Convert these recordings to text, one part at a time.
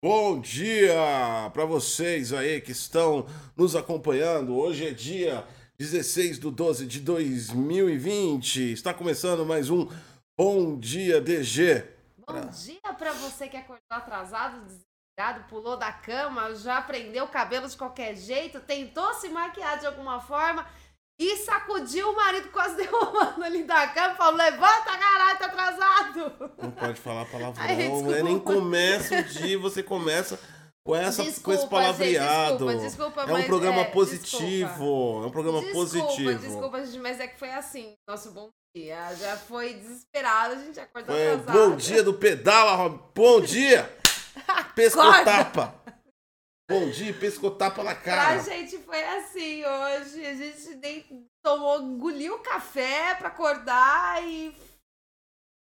Bom dia para vocês aí que estão nos acompanhando. Hoje é dia 16 de 12 de 2020. Está começando mais um Bom Dia DG. Bom dia para você que acordou atrasado, desesperado, pulou da cama, já prendeu o cabelo de qualquer jeito, tentou se maquiar de alguma forma e sacudiu o marido quase derrubando ali da cama falou: Levanta, caralho, tá atrasado. Não pode falar palavrão, Ai, né? desculpa. nem começa o dia, você começa com, essa, com Desculpa, esse palavreado. gente, desculpa, desculpa, é um programa é, positivo. É um programa desculpa, positivo. Desculpa, gente, mas é que foi assim. Nosso bom dia. Já foi desesperado, a gente acordou atrasado. bom dia do pedala, Rob. Bom dia! Pescotapa! Bom dia, pescotapa na Pra cara. gente foi assim hoje. A gente nem tomou, engoliu café pra acordar e.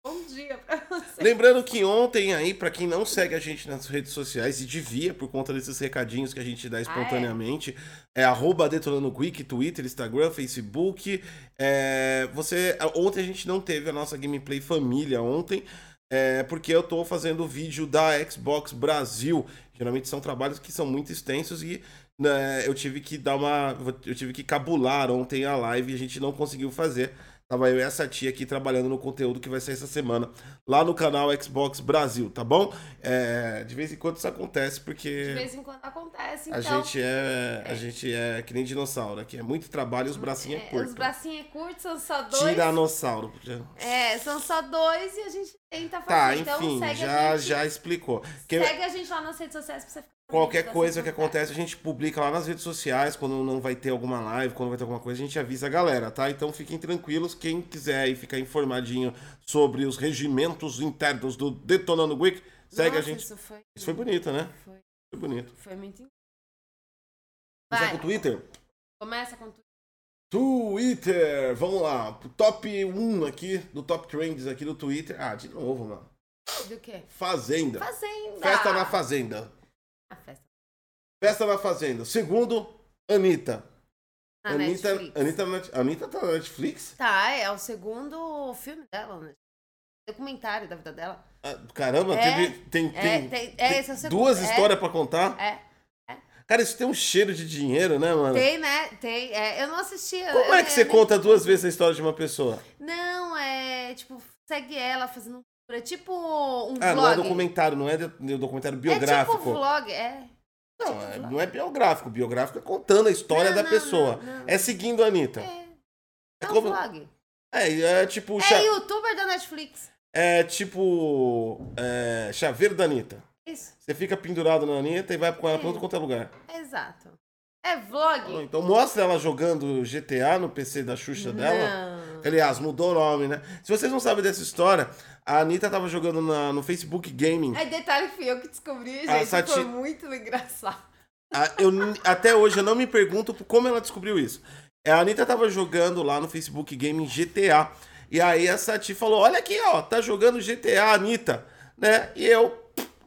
Bom dia pra você. Lembrando que ontem aí, pra quem não segue a gente nas redes sociais, e devia por conta desses recadinhos que a gente dá espontaneamente, é, arroba Detonando Quick, Twitter, Instagram, Facebook. É, você, ontem a gente não teve a nossa gameplay família ontem, é, porque eu tô fazendo vídeo da Xbox Brasil. Geralmente são trabalhos que são muito extensos e né, eu tive que dar uma. Eu tive que cabular ontem a live e a gente não conseguiu fazer. Tava eu e essa tia aqui trabalhando no conteúdo que vai sair essa semana lá no canal Xbox Brasil, tá bom? É, de vez em quando isso acontece porque De vez em quando acontece, a então. gente é a gente é que nem dinossauro, aqui é muito trabalho e os bracinhos é, é, curto. os bracinhos é curtos, são só dois. Tiranossauro. É, são só dois e a gente tenta fazer. Tá, então enfim, segue já a gente. já explicou. Que- Segue a gente lá nas redes sociais pra você ficar Qualquer sabendo coisa que acontece, a gente publica lá nas redes sociais, quando não vai ter alguma live, quando vai ter alguma coisa, a gente avisa a galera, tá? Então fiquem tranquilos, quem quiser aí ficar informadinho sobre os regimentos internos do Detonando Geek, segue Nossa, a gente. Isso foi, Isso foi bonito, né? foi, Foi bonito. foi muito incrível. Vai, com o Twitter? começa com tudo. Twitter! Vamos lá, top 1 aqui, do Top Trends aqui do Twitter. Ah, de novo, mano. Do quê? Fazenda. Fazenda. Festa na Fazenda. A festa. Festa na Fazenda. Segundo, Anitta. Na Anitta, Netflix. Anitta, Net- Anitta tá na Netflix? Tá, é o segundo filme dela, né? Documentário da vida dela. Ah, Caramba, É, teve, tem, É, tem, tem, é, esse é segundo. duas é, histórias pra contar. É, Cara, isso tem um cheiro de dinheiro, né, mano? tem, né? Tem. É, eu não assisti. Como eu- é que você eu- conta duas vezes a história de uma pessoa? Não, é tipo, segue ela fazendo. É tipo um Ah, vlog. não é documentário, não é de- documentário É biográfico. tipo vlog, é. não, tipo é- vlog. não é biográfico. Biográfico é contando a história Não, da não, pessoa. não. É seguindo a Anitta. É, É é um como- vlog. É, é tipo. É cha- youtuber da Netflix. É tipo. é, chaveiro da Anitta. Isso, Você fica pendurado na Anitta e vai com ela pra É. outro quanto é lugar. exato. É vlog. Então mostra ela jogando GTA no PC da Xuxa dela. Aliás, mudou o nome, né? Se vocês não sabem dessa história, a Anitta tava jogando na- no Facebook Gaming. Aí detalhe que fui eu que descobri, gente. A Sati- Foi muito engraçado. A- eu até hoje eu não me pergunto como ela descobriu isso. É, A Anitta tava jogando lá no Facebook Gaming GTA. E aí a Sati falou: Olha aqui, ó, tá jogando GTA, Anitta. Né? E eu,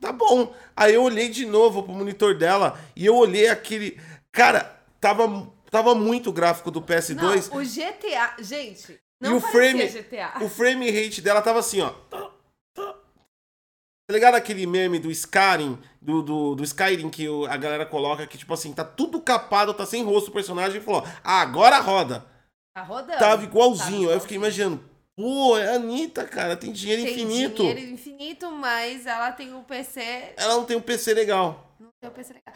tá bom. Aí eu olhei de novo pro monitor dela e eu olhei aquele. Cara, tava, tava muito gráfico do PS2. Não, o GTA. Gente, E não o parecia frame- GTA. O frame rate dela tava assim, ó. Tá ligado aquele meme do Skyrim, do, do, do Skyrim que o- a galera coloca que, tipo assim, tá tudo capado, tá sem rosto o personagem e falou, ah, agora roda. Tá rodando. Tava igualzinho. Tá Aí eu fiquei imaginando, pô, é a Anitta, cara, tem dinheiro Tem infinito. dinheiro infinito, mas ela tem um PC. Ela não tem um PC legal. Não tem um PC legal.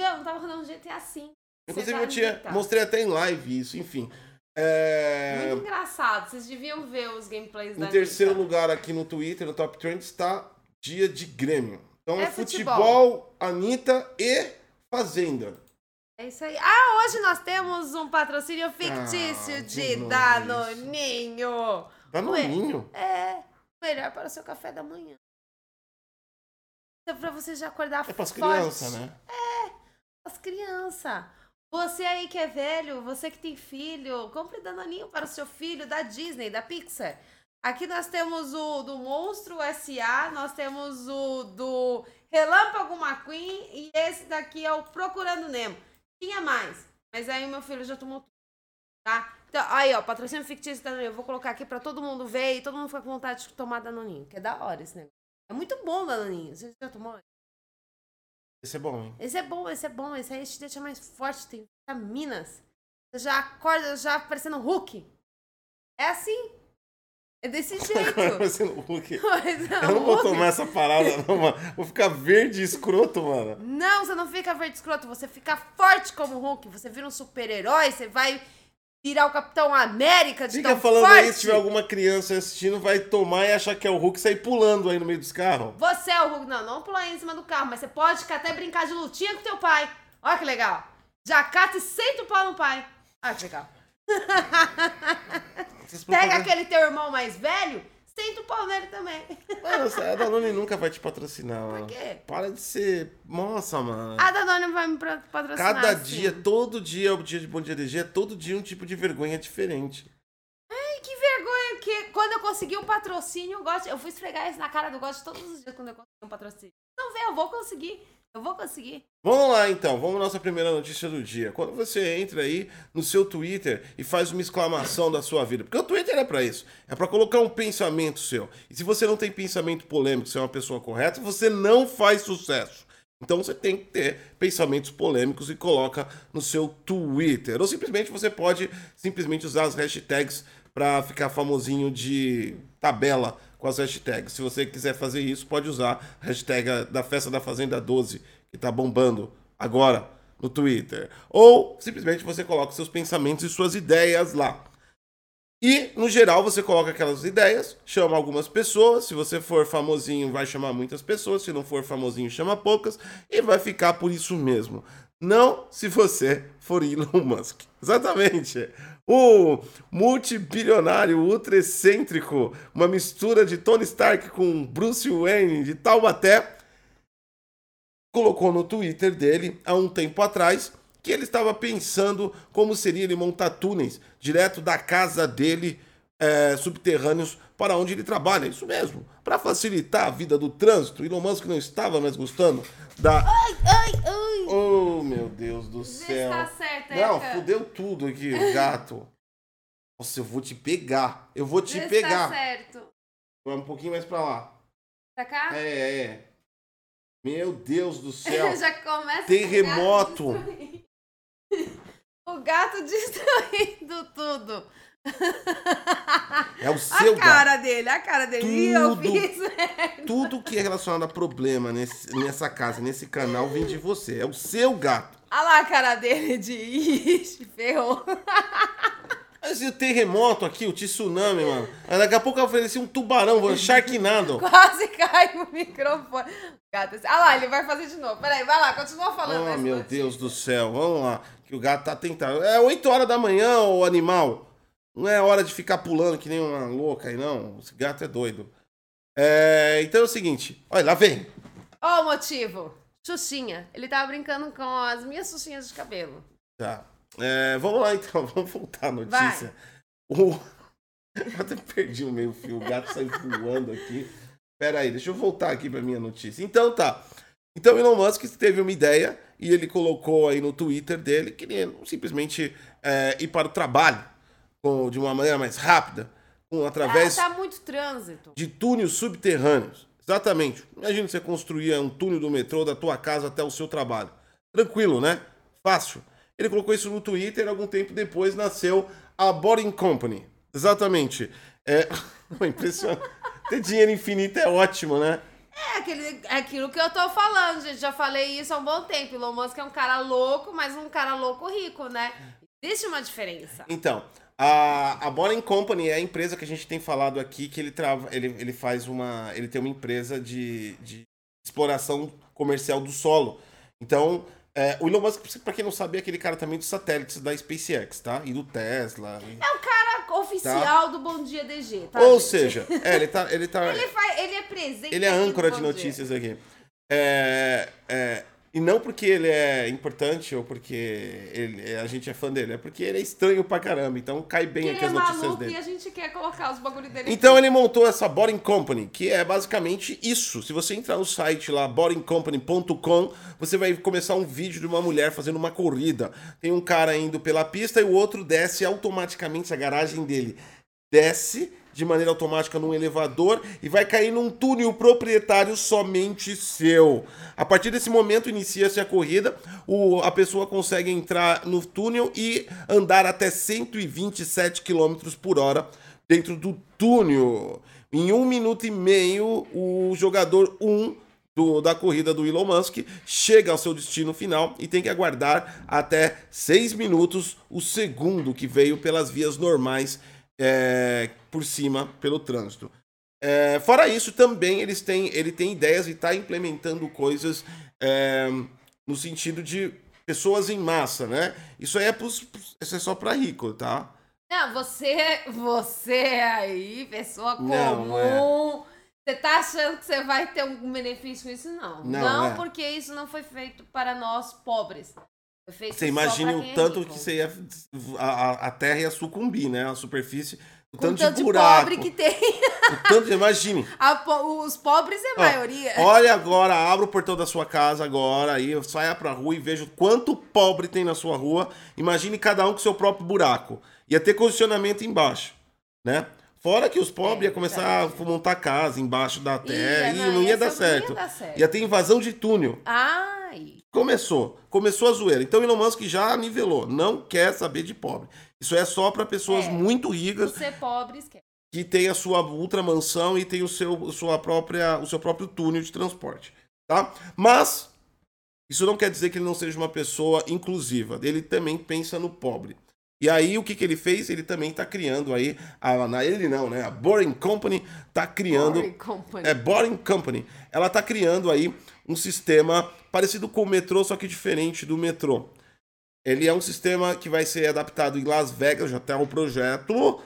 Meu, não tava rodando GTA assim. Inclusive, eu tinha, mostrei até em live isso, enfim. É, Muito engraçado. Vocês deviam ver os gameplays da Em terceiro lugar aqui no Twitter, no Top Trends, está Dia de Grêmio. Então é, É futebol, futebol. Anitta e Fazenda. É isso aí. Ah, hoje nós temos um patrocínio fictício Ah, de de Danoninho. Tá no Ué. ninho. É, melhor para o seu café da manhã. É pra você já acordar É pras forte. crianças, né? As crianças. Você aí que é velho, você que tem filho, compre Danoninho para o seu filho da Disney, da Pixar. Aqui nós temos o do Monstro S.A., nós temos o do Relâmpago McQueen e esse daqui é o Procurando Nemo. Tinha mais, mas aí o meu filho já tomou tudo, tá? Então, aí, ó, patrocínio fictício Danoninho. Eu vou colocar aqui pra todo mundo ver e todo mundo ficar com vontade de tomar Danoninho, que é da hora esse negócio. É muito bom Danoninho. Você já tomou? Esse é bom, hein? Esse é bom, esse é bom. Esse aí te deixa mais forte, tem vitaminas. Você já acorda já parecendo Hulk. É assim. É desse jeito. parecendo Hulk. Eu não vou tomar essa parada, não, mano. Vou ficar verde escroto, mano. Não, você não fica verde escroto. Você fica forte como Hulk. Você vira um super-herói. Você vai virar o Capitão América de Fica tão falando forte. aí, se tiver alguma criança assistindo, vai tomar e achar que é o Hulk e sair pulando aí no meio dos carros. Você é o Hulk. Não, não pular aí em cima do carro, mas você pode até brincar de lutinha com teu pai. Olha que legal. Já cata e senta o pau no pai. Olha que legal. Pega aquele teu irmão mais velho, senta o pau nele também. Mano, a Danone nunca vai te patrocinar, mano. quê? Para de ser. Nossa, mano. A Danone vai me patrocinar. Cada sim. dia, todo dia é o dia de Bom Dia DG, é todo dia um tipo de vergonha diferente. Ai, que vergonha que quando eu consegui um patrocínio, eu gosto. Eu fui esfregar isso na cara do gosto todos os dias quando eu consegui um patrocínio. Não vê, eu vou conseguir. Eu vou conseguir. Vamos lá então, vamos à nossa primeira notícia do dia. Quando você entra aí no seu Twitter e faz uma exclamação da sua vida, porque o Twitter é pra isso, é pra colocar um pensamento seu. E se você não tem pensamento polêmico, você é uma pessoa correta, você não faz sucesso. Então você tem que ter pensamentos polêmicos e coloca no seu Twitter. Ou simplesmente você pode simplesmente usar as hashtags pra ficar famosinho de tabela com as hashtags. Se você quiser fazer isso, pode usar a hashtag da Festa da Fazenda 12, que tá bombando agora no Twitter. Ou simplesmente você coloca seus pensamentos e suas ideias lá. E, no geral, você coloca aquelas ideias, chama algumas pessoas. Se você for famosinho, vai chamar muitas pessoas. Se não for famosinho, chama poucas. E vai ficar por isso mesmo. Não se você for Elon Musk. Exatamente. O multibilionário ultra excêntrico, uma mistura de Tony Stark com Bruce Wayne de Taubaté, colocou no Twitter dele há um tempo atrás que ele estava pensando como seria ele montar túneis direto da casa dele é, subterrâneos para onde ele trabalha. Isso mesmo, para facilitar a vida do trânsito. Elon Musk não estava mais gostando da. Ai, ai, ai. Oh, meu Deus do céu. tá certo, Não, Eka. fudeu tudo aqui, o gato. Nossa, eu vou te pegar. Eu vou te se pegar. tá certo. Vai um pouquinho mais pra lá. Pra cá? É, é. Meu Deus do céu. Já começa Terremoto. o gato destruindo. O gato destruindo tudo. É o seu a gato. cara dele, a cara dele. Ih, eu Tudo. fiz. Tudo que é relacionado a problema nesse, nessa casa, nesse canal, vem de você. É o seu gato. Olha lá a cara dele de ixi, ferrou. Mas e o terremoto aqui, o tsunami, mano? Daqui a pouco eu ofereci um tubarão, um Sharknado. Quase cai o microfone. Gato, ah lá, ele vai fazer de novo. Peraí, vai lá, continua falando. Oh, essa meu. Deus do céu. Vamos lá. Que o gato tá tentando. É 8 horas da manhã, ô animal. Não é hora de ficar pulando que nem uma louca aí, não. Esse gato é doido. É, então é o seguinte. Olha, lá vem. Ó o motivo. Xuxinha. Ele tava brincando com as minhas xuxinhas de cabelo. Tá. É, vamos lá então, vamos voltar à notícia. O... Eu até perdi o meio fio, o gato saiu voando aqui. Pera aí, deixa eu voltar aqui pra minha notícia. Então tá. Então Elon Musk teve uma ideia e ele colocou aí no Twitter dele que ele simplesmente é, ir para o trabalho com- de uma maneira mais rápida, com, através Ah, tá muito trânsito. de túneis subterrâneos. Exatamente. Imagina você construir um túnel do metrô da tua casa até o seu trabalho. Tranquilo, né? Fácil. Ele colocou isso no Twitter e algum tempo depois nasceu a Boring Company. Exatamente. É impressionante. Ter dinheiro infinito é ótimo, né? É, aquele, é aquilo que eu tô falando, gente. Já falei isso há um bom tempo. Elon Musk é um cara louco, mas um cara louco rico, né? Existe uma diferença. Então, a, a Boring Company é a empresa que a gente tem falado aqui, que ele, trava, ele, ele faz uma. Ele tem uma empresa de, de exploração comercial do solo. Então, é, o Elon Musk, pra quem não sabe, é aquele cara também dos satélites da SpaceX, tá? E do Tesla. e- É o cara oficial do Bom Dia DG, tá? Ou gente? seja, é, ele tá. Ele, tá, Ele, faz, ele é presente. ele é âncora de notícias aqui. É, é, e não porque ele é importante ou porque ele, a gente é fã dele, é porque ele é estranho pra caramba. Então cai bem Que aqui ele é as notícias dele. e a gente quer colocar os bagulho dele Então aqui. ele montou essa Boring Company, que é basicamente isso. Se você entrar no site lá, boringcompany.com, você vai começar um vídeo de uma mulher fazendo uma corrida. Tem um cara indo pela pista e o outro desce automaticamente a garagem dele. desce de maneira automática num elevador e vai cair num túnel proprietário somente seu. A partir desse momento inicia-se a corrida, o, a pessoa consegue entrar no túnel e andar até 127 km por hora dentro do túnel. Em um minuto e meio, o jogador 1 um do, da corrida do Elon Musk chega ao seu destino final e tem que aguardar até 6 minutos o segundo que veio pelas vias normais é, por cima pelo trânsito. É, fora isso, também eles têm, ele tem ideias e está implementando coisas é, no sentido de pessoas em massa, né? Isso aí é, pros, isso é só para rico, tá? Não, você, você aí, pessoa comum, não, é. você tá achando que você vai ter um benefício com isso? Não. Não, não é. porque isso não foi feito para nós pobres. Você imagina o é tanto é que você ia, a, a terra ia sucumbir, né? A superfície. O tanto, tanto de buraco. De pobre que tem. O tanto, imagine. Os pobres é a Ó, maioria. Olha agora, abra o portão da sua casa agora, aí saia pra rua e veja quanto pobre tem na sua rua. Imagine cada um com seu próprio buraco. Ia ter condicionamento embaixo, né? Fora que os pobres é, iam começar é. a montar casa embaixo da terra ia, e não, não ia, dar certo. ia dar certo. Ia ter invasão de túnel. Ai. Começou. Começou a zoeira. Então Elon Musk já nivelou. Não quer saber de pobre. Isso é só para pessoas é, muito ricas. Ser pobre esquece. Que tem a sua ultra mansão e tem o seu, sua própria, o seu próprio túnel de transporte. Tá? Mas isso não quer dizer que ele não seja uma pessoa inclusiva. Ele também pensa no pobre. E aí o que, que ele fez? Ele também está criando aí, a, na, ele não, né? A Boring Company está criando... Boring Company. É, Boring Company. Ela está criando aí um sistema parecido com o metrô, só que diferente do metrô. Ele é um sistema que vai ser adaptado em Las Vegas, já tem um projeto,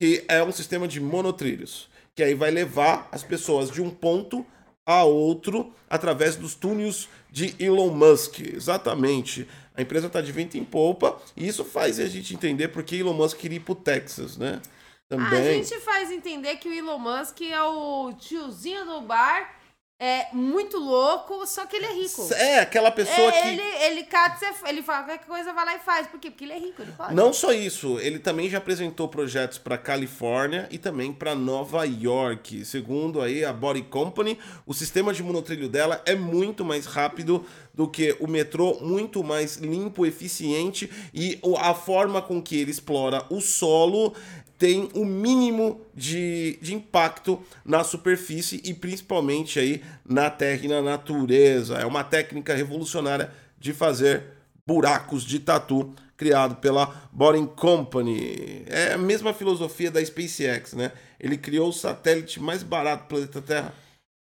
que é um sistema de monotrilhos, que aí vai levar as pessoas de um ponto a outro através dos túneis de Elon Musk. Exatamente. A empresa está de vento em polpa e isso faz a gente entender porque Elon Musk queria ir pro Texas, né? Também. A gente faz entender que o Elon Musk é o tiozinho do bar é muito louco, só que ele é rico. É, aquela pessoa é, que. Ele, ele cata, ele fala qualquer coisa, vai lá e faz. Por quê? Porque ele é rico, ele pode. Não só isso, ele também já apresentou projetos para Califórnia e também para Nova York. Segundo aí a Body Company, o sistema de monotrilho dela é muito mais rápido do que o metrô, muito mais limpo, eficiente e a forma com que ele explora o solo tem o mínimo de, de impacto na superfície e principalmente aí na terra e na natureza. É uma técnica revolucionária de fazer buracos de tatu criado pela Boring Company. É a mesma filosofia da SpaceX, né? Ele criou o satélite mais barato do planeta Terra.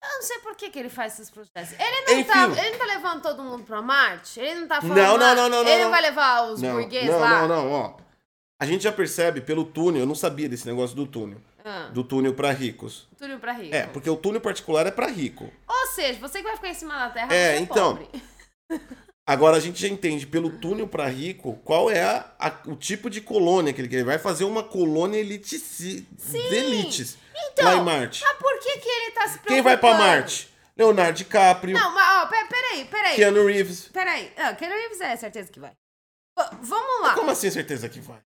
Eu não sei por que, que ele faz esses projetos. Ele não, Enfim. tá, ele não tá levando todo mundo pra Marte? Ele não tá falando. Não, não, não, não. Ele não, não vai levar os não, burgueses não, lá? Não, não, ó. A gente já percebe pelo túnel, eu não sabia desse negócio do túnel. Ah. Do túnel para ricos. Túnel para rico. É, porque o túnel particular é para rico. Ou seja, você que vai ficar em cima da terra, é, é então. Pobre. Agora a gente já entende pelo túnel para rico qual é a, a, o tipo de colônia que ele quer. Ele vai fazer uma colônia elite de elites então, lá em Marte. Mas por que, que ele tá se preocupando? Quem vai para Marte? Leonardo DiCaprio. Não, mas ó, peraí, peraí. Keanu Reeves. Peraí. Não, Keanu Reeves é certeza que vai. Vamos lá. Como assim certeza que vai?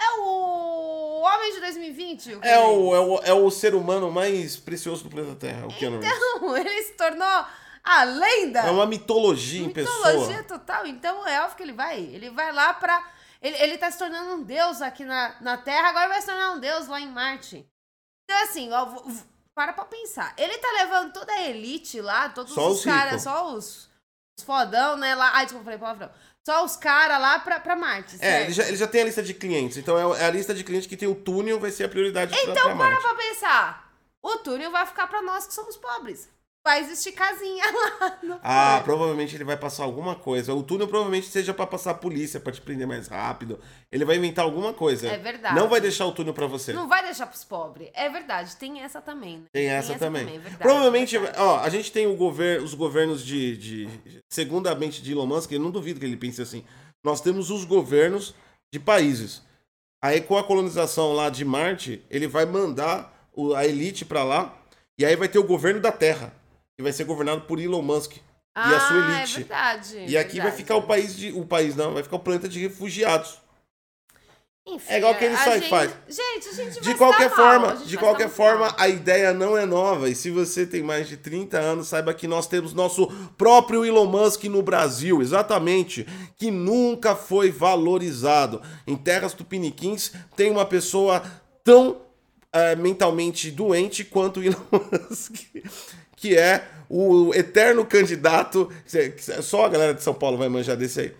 É o homem de 2020? O é, o, é, o, é o ser humano mais precioso do planeta Terra, o Keanu Reeves. Então, ele se tornou a lenda. É uma mitologia em mitologia pessoa. Mitologia total. Então, é óbvio que ele vai. Ele vai lá pra... Ele, ele tá se tornando um deus aqui na, na Terra, agora vai se tornar um deus lá em Marte. Então, assim, ó, para pra pensar. Ele tá levando toda a elite lá, todos só os, os caras, só os, os fodão, né? Lá... Ai, desculpa, falei palavrão só os caras lá pra, pra Marte. Certo? É, ele já, ele já tem a lista de clientes. Então é, é a lista de clientes que tem o túnel, vai ser a prioridade então, pra, pra Marte. Então, para pra pensar. O túnel vai ficar pra nós que somos pobres vai existir casinha lá. No ah, provavelmente ele vai passar alguma coisa. O túnel provavelmente seja para passar a polícia, para te prender mais rápido. Ele vai inventar alguma coisa. É verdade. Não vai deixar o túnel para você. Não vai deixar pros pobres. É verdade, tem essa também. Né? Tem, essa, tem essa também. também. É verdade, provavelmente, é ó, a gente tem o gover os governos de, de. Segundamente de Elon Musk, eu não duvido que ele pense assim. Nós temos os governos de países. Aí com a colonização lá de Marte, ele vai mandar a elite para lá. E aí vai ter o governo da Terra que vai ser governado por Elon Musk ah, e a sua ah, elite. É verdade. E aqui verdade. vai ficar o país de o país não, vai ficar o planeta de refugiados. Enfim, É igual que ele só gente- faz. Gente, a gente De qualquer forma, de qualquer forma, mal. a ideia não é nova. E se você tem mais de 30 anos, saiba que nós temos nosso próprio Elon Musk no Brasil, exatamente, que nunca foi valorizado. Em terras tupiniquins tem uma pessoa tão eh, mentalmente doente quanto o Elon Musk, que é o eterno candidato. Só a galera de São Paulo vai manjar desse aí.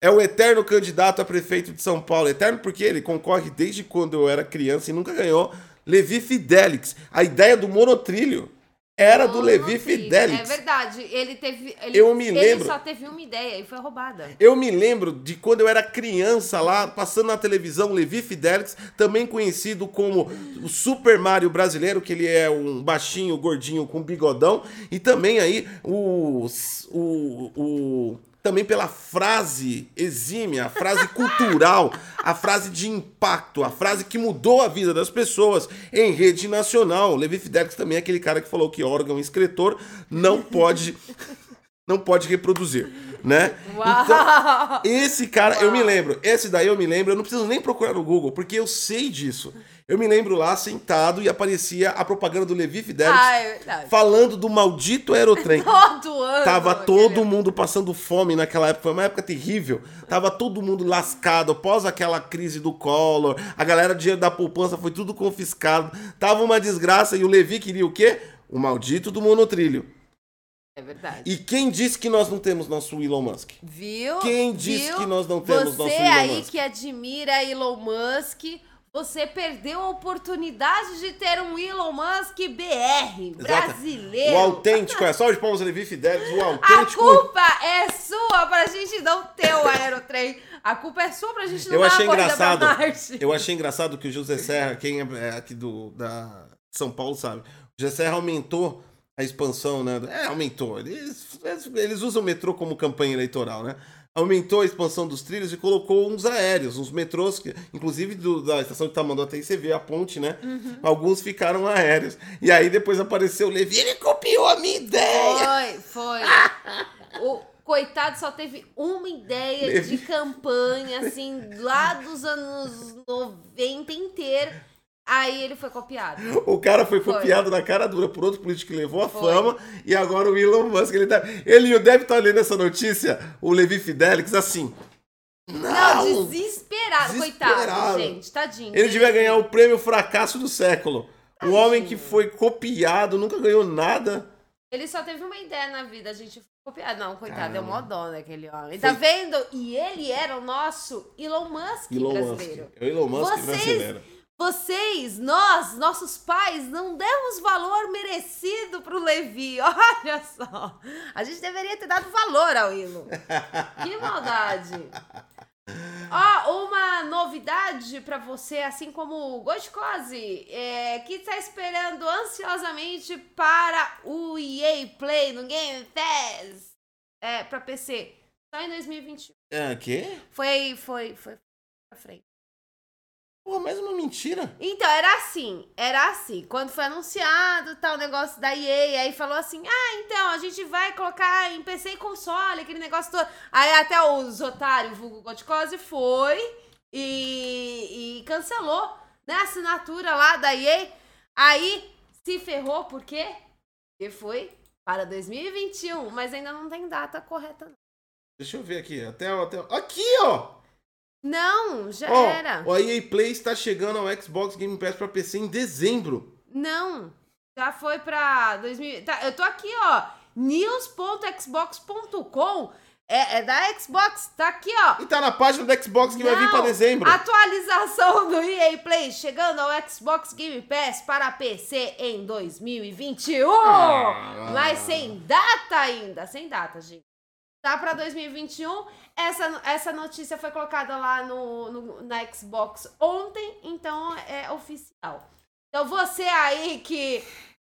É o eterno candidato a prefeito de São Paulo. Eterno porque ele concorre desde quando eu era criança e nunca ganhou. Levi Fidelix. A ideia do monotrilho era do Levi. Fidelix. É verdade. Ele teve. Ele, Eu me ele lembro. só teve uma ideia e foi roubada. Eu me lembro de quando eu era criança lá, passando na televisão, Levi Fidelix, também conhecido como o Super Mario brasileiro, que ele é um baixinho, gordinho, com bigodão, e também aí o, o, o também pela frase exímia, a frase cultural, a frase de impacto, a frase que mudou a vida das pessoas em rede nacional. Levi Fidelix também é aquele cara que falou que órgão excretor não pode não pode reproduzir, né? Uau! Então, esse cara, eu Uau. me lembro, esse daí eu me lembro, eu não preciso nem procurar no Google, porque eu sei disso. Eu me lembro lá sentado e aparecia a propaganda do Levi Fidelix ah, é falando do maldito aerotrem. Todo ano. Tava todo mundo passando fome naquela época, foi uma época terrível. Tava todo mundo lascado, após aquela crise do Collor, a galera dinheiro da poupança foi tudo confiscado. Tava uma desgraça e o Levi queria o quê? O maldito do monotrilho. É verdade. E quem disse que nós não temos nosso Elon Musk? Viu? Quem disse Viu? que nós não temos Você nosso Elon aí Musk? que admira Elon Musk, você perdeu a oportunidade de ter um Elon Musk BR, brasileiro. O autêntico, é só de palmas Levi Fidelix, o A autêntico. culpa é sua pra gente não ter o aerotrem. A culpa é sua pra gente não Eu achei a engraçado. Eu achei engraçado que o José Serra, quem é é aqui do da São Paulo sabe, o José Serra aumentou a expansão, né? É, aumentou. Eles, eles usam o metrô como campanha eleitoral, né? Aumentou a expansão dos trilhos e colocou uns aéreos, uns metrôs, que, inclusive do- da estação de Tamanduateí, você vê a ponte, né? Uhum. Alguns ficaram aéreos. E aí depois apareceu o Levi, ele copiou a minha ideia! Foi, foi. O coitado só teve uma ideia Levi. de campanha, assim, lá dos anos 90 inteiro. Aí ele foi copiado. O cara foi Foi. copiado na cara dura por outro político que levou a Foi. fama e agora o Elon Musk, ele deve, ele deve estar lendo essa notícia, o Levi Fidelix, assim. Não, Não! desesperado. Desesperado. Coitado, gente. Tadinho. Ele devia ganhar o prêmio fracasso do século. O homem que foi copiado, nunca ganhou nada. Ele só teve uma ideia na vida, a gente foi copiado. Não, coitado, deu Caramba. mó dó naquele homem. Tá vendo? E ele era o nosso Elon Musk Elon brasileiro. Musk. É o Elon Musk Vocês- brasileiro. Vocês, nós, nossos pais, não demos valor merecido pro Levi. Olha só. A gente deveria ter dado valor ao Elon. Que maldade. Ó, uma novidade pra você, assim como o Goscose, é, que tá esperando ansiosamente para o EA Play no Game Pass é, pra PC. Só em 2021. É, quê? Foi, foi, foi pra frente. Pô, mais uma mentira. Então, era assim, era assim. Quando foi anunciado tal negócio da EA, aí falou assim: ah, então, a gente vai colocar em PC e console, aquele negócio todo. Aí até os otários, vulgo Goticose, foi e, e cancelou né, a assinatura lá da EA. Aí se ferrou, por quê? Porque foi para 2021, mas ainda não tem data correta. Deixa eu ver aqui. Até, até... Aqui, ó! Não já Ó, era. O EA Play está chegando ao Xbox Game Pass para PC em dezembro. Não, já foi pra 2000. Tá, eu tô aqui, ó. news.xbox.com é, é da Xbox, tá aqui, ó. E tá na página do Xbox que vai vir para Não, dezembro. Atualização do EA Play chegando ao Xbox Game Pass para PC em 2021. Ah. Mas sem data ainda, sem data, gente. Tá para 2021. Essa, essa notícia foi colocada lá no, no- na Xbox ontem, então é oficial. Então você aí que,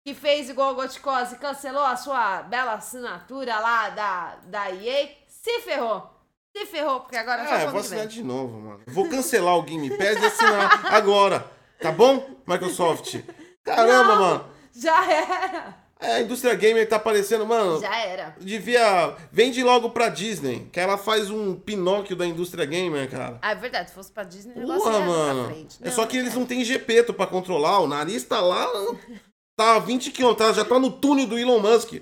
que fez igual o Goticose e cancelou a sua bela assinatura lá da, da EA, se ferrou. Se ferrou, porque agora Ah, eu vou assinar de novo, mano. Vou cancelar o Game Pass e assinar agora. Tá bom, Microsoft? Caramba, Não. mano. Já era. É, a indústria gamer tá aparecendo, mano. Já era. Devia. Vende logo pra Disney, que ela faz um Pinóquio da indústria gamer, cara. Ah, é verdade. Se fosse pra Disney, o negócio Porra, ia pra mano. frente. É só que eles não têm Gepeto pra controlar. O nariz tá lá. Tá a 20 km, tá- já tá no túnel do Elon Musk.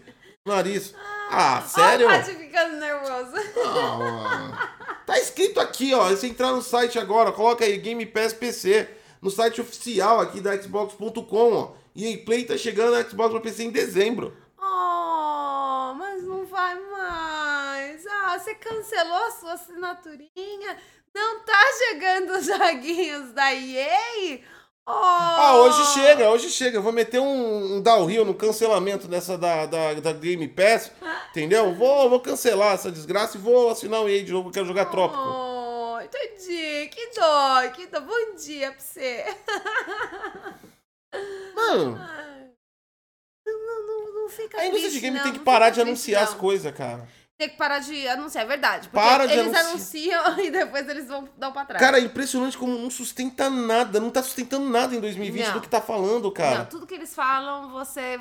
O nariz. Ah, sério? Olha o Paty ficando nervoso. Ah, mano. Tá escrito aqui, ó. Se entrar no site agora, coloca aí Game Pass PC. No site oficial aqui da Xbox.com, ó. EA Play tá chegando na Xbox pra PC em dezembro. Oh, mas não vai mais. Ah, você cancelou a sua assinaturinha? Não tá chegando os joguinhos da EA? Oh. Ah, hoje chega, hoje chega. Eu vou meter um, um downhill no cancelamento dessa da, da, da Game Pass. Entendeu? Vou, vou cancelar essa desgraça e vou assinar o EA de novo, quero jogar Trópico. Oh, entendi. Que dó, que dó. Bom dia pra você. Mano. Não, não, não, fica a indústria de triste, game não, tem que não parar fica de triste, anunciar as não. coisas, cara. Tem que parar de anunciar, é verdade. Porque Para de eles anunciar. anunciam e depois eles vão dar pra trás. Cara, é impressionante como não sustenta nada. Não tá sustentando nada em 2020 Não. do que tá falando, cara. Não, tudo que eles falam, você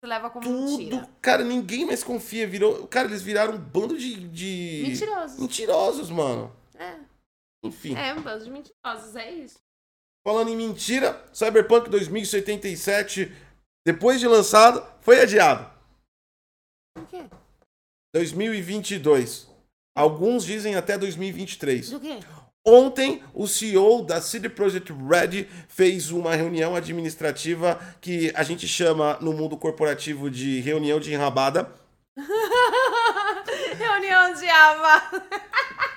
você leva como mentira. Tudo. Cara, ninguém mais confia. Virou. Cara, eles viraram um bando de. de... Mentirosos. Mentirosos, mano. É, Enfim. é um bando de mentirosos, é isso. Falando em mentira, Cyberpunk 2077, depois de lançado, foi adiado. Do quê? 2022. Alguns dizem até 2023. Do quê? Ontem, o CEO da CD Projekt Red fez uma reunião administrativa que a gente chama no mundo corporativo de reunião de enrabada. Reunião de aba.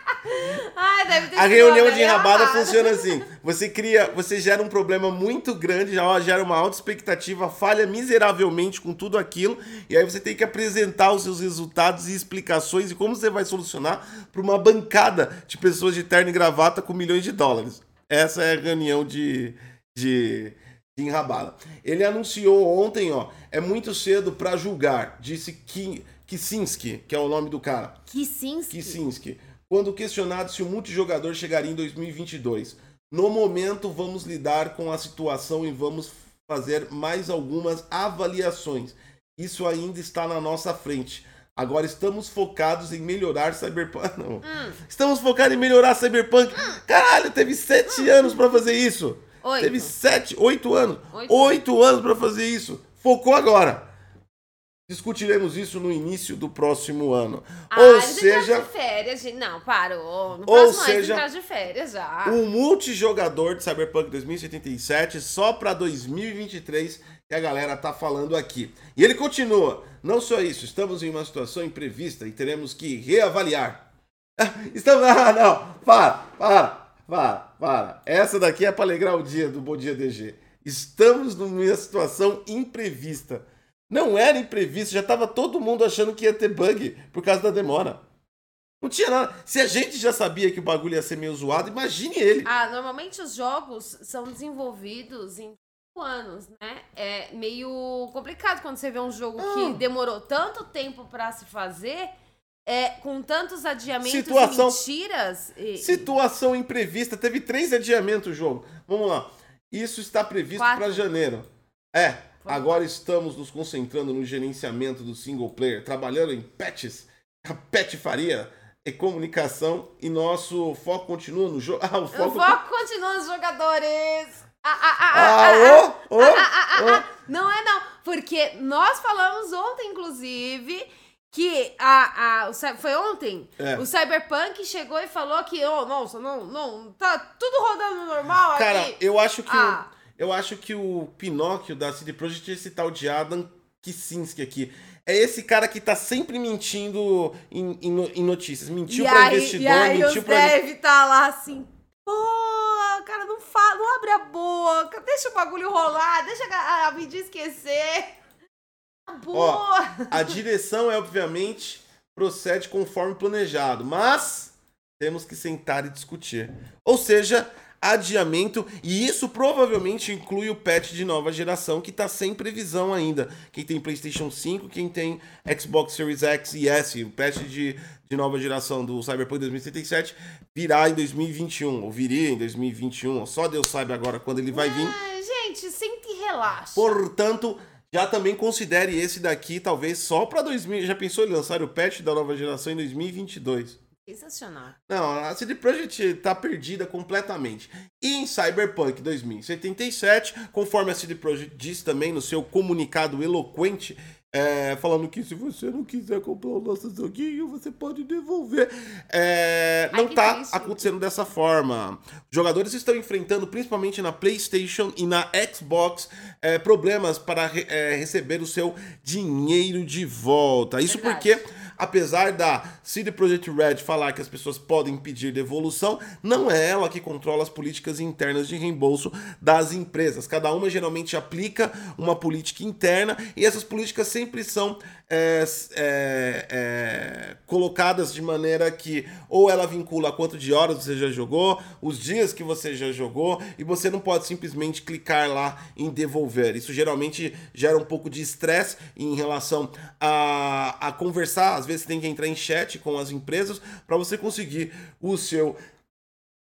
Ai, deve ter A reunião de enrabada funciona assim: você cria, você gera um problema muito grande, já gera uma alta expectativa, falha miseravelmente com tudo aquilo, e aí você tem que apresentar os seus resultados e explicações e como você vai solucionar para uma bancada de pessoas de terno e gravata com milhões de dólares. Essa é a reunião de, de, de enrabada. Ele anunciou ontem, ó, é muito cedo para julgar, disse Ki- Kicinski, que é o nome do cara. Kicinski. Kicinski, quando questionado se o multijogador chegaria em 2022. No momento, vamos lidar com a situação e vamos fazer mais algumas avaliações. Isso ainda está na nossa frente. Agora estamos focados em melhorar Cyberpunk. Não. Hum. Estamos focados em melhorar Cyberpunk. Caralho, teve sete anos pra fazer isso. Oito. Teve sete, oito anos. Oito. Oito anos pra fazer isso. Focou agora. Discutiremos isso no início do próximo ano. Ah, Ou seja, de férias, gente. Não, parou. No Ou ano seja, entraram de férias já. o multijogador de Cyberpunk 2077 só pra 2023 que a galera tá falando aqui. E ele continua: não só isso, estamos em uma situação imprevista e teremos que reavaliar. Estamos. Ah, não! Para, para, para, para. Essa daqui é pra alegrar o dia do Bom Dia DG. Estamos numa situação imprevista. Não era imprevisto, já tava todo mundo achando que ia ter bug por causa da demora. Não tinha nada. Se a gente já sabia que o bagulho ia ser meio zoado, imagine ele. Ah, normalmente os jogos são desenvolvidos em cinco anos, né? É meio complicado quando você vê um jogo Ah. que demorou tanto tempo pra se fazer, é, com tantos adiamentos Situação- mentiras. E, Situação imprevista. Teve três adiamentos o jogo. Vamos lá. Isso está previsto para janeiro. É. Agora estamos nos concentrando no gerenciamento do single player, trabalhando em patches, a patch faria e comunicação e nosso foco continua no jogo. Ah, o o foco. foco continua nos jogadores. Ah, ah, ah, ah, Ah, ah, ah. Ah, ah, ah, ah. Não é não, porque nós falamos ontem, inclusive, que a, a, o foi ontem, É. o Cyberpunk chegou e falou que, oh, nossa, não, não, tá tudo rodando normal Cara, aqui. eu acho que Ah. o, eu acho que o Pinóquio da CD Projekt é esse tal de Adam Kicinski aqui. É esse cara que tá sempre mentindo em, em em notícias. Mentiu e pra aí, investidor, e aí mentiu pra. deve tá lá assim, pô, cara, não fala, não abre a boca, deixa o bagulho rolar, deixa a, a mídia esquecer. Boa. A direção é, obviamente, procede conforme planejado, mas temos que sentar e discutir. Ou seja, adiamento, e isso provavelmente inclui o patch de nova geração, que tá sem previsão ainda. Quem tem PlayStation 5, quem tem Xbox Series X e S, o patch de, de nova geração do Cyberpunk 2077 virá em 2021, ou viria em 2021, só Deus sabe agora quando ele vai vir. Ai, gente, sente e relaxa. Portanto, já também considere esse daqui, talvez só pra 2000. Já pensou em lançar o patch da nova geração em 2022? Sensacional. Não, a CD Projekt tá perdida completamente. E em Cyberpunk 2077, conforme a CD Projekt disse também no seu comunicado eloquente, é, falando que se você não quiser comprar o nosso joguinho, você pode devolver. É, não tá triste. acontecendo dessa forma. Os jogadores estão enfrentando, principalmente na PlayStation e na Xbox, é, problemas para é, receber o seu dinheiro de volta. Isso Verdade. porque apesar da CD Projekt Red falar que as pessoas podem pedir devolução, não é ela que controla as políticas internas de reembolso das empresas. Cada uma geralmente aplica uma política interna e essas políticas sempre são é, é, é, colocadas de maneira que ou ela vincula quanto de horas você já jogou, os dias que você já jogou, e você não pode simplesmente clicar lá em devolver. Isso geralmente gera um pouco de estresse em relação a, a conversar. Às vezes tem que entrar em chat com as empresas para você conseguir o seu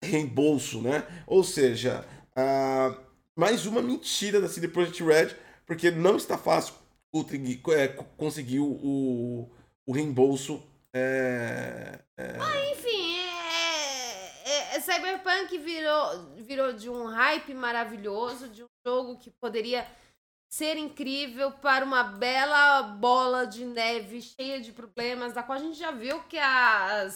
reembolso, né? Ou seja, ah, mais uma mentira da CD Projekt Red, porque não está fácil trig- é, conseguir o, o, reembolso. É, é, Enfim, é, é- é- Cyberpunk virou, virou de um hype maravilhoso, de um jogo que poderia ser incrível para uma bela bola de neve cheia de problemas, da qual a gente já viu que a,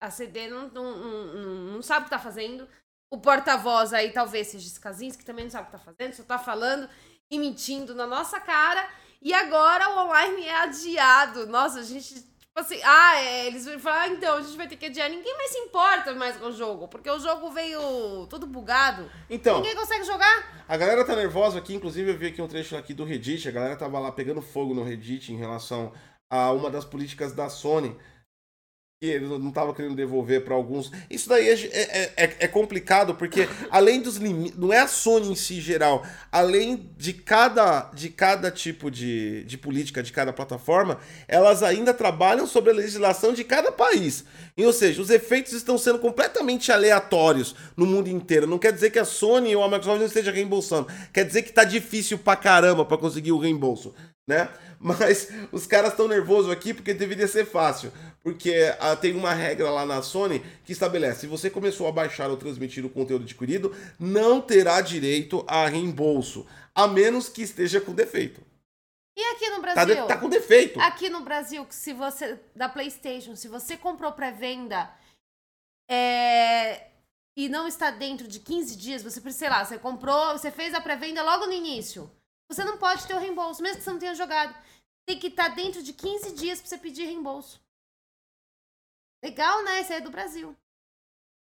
a CD não, não, não, não sabe o que tá fazendo. O porta-voz aí talvez seja esse Kaczynski, que também não sabe o que tá fazendo, só tá falando e mentindo na nossa cara. E agora o online é adiado. Nossa, a gente assim, ah, é, eles vão falar, ah, então, a gente vai ter que adiar. Ninguém mais se importa mais com o jogo, porque o jogo veio todo bugado. Então, Ninguém consegue jogar. a galera tá nervosa aqui, inclusive eu vi aqui um trecho aqui do Reddit, a galera tava lá pegando fogo no Reddit em relação a uma das políticas da Sony, que eles não estavam querendo devolver para alguns. Isso daí é, é, é- é complicado, porque além dos limites, não é a Sony em si geral, além de cada, de cada tipo de, de política de cada plataforma, elas ainda trabalham sobre a legislação de cada país. E, ou seja, os efeitos estão sendo completamente aleatórios no mundo inteiro. Não quer dizer que a Sony ou a Microsoft não esteja reembolsando. Quer dizer que tá difícil pra caramba pra conseguir o reembolso, né? Mas os caras estão nervosos aqui porque deveria ser fácil. Porque ah, tem uma regra lá na Sony que estabelece: se você começou a baixar ou transmitir o conteúdo adquirido, não terá direito a reembolso, a menos que esteja com defeito. E aqui no Tá, Brasil? de- tá com defeito. Aqui no Brasil, se você. Da PlayStation, se você comprou pré-venda é, e não está dentro de 15 dias, você, precisa, sei lá, você comprou, você fez a pré-venda logo no início. Você não pode ter o reembolso, mesmo que você não tenha jogado. Tem que estar dentro de 15 dias pra você pedir reembolso. Legal, né? Esse aí é do Brasil.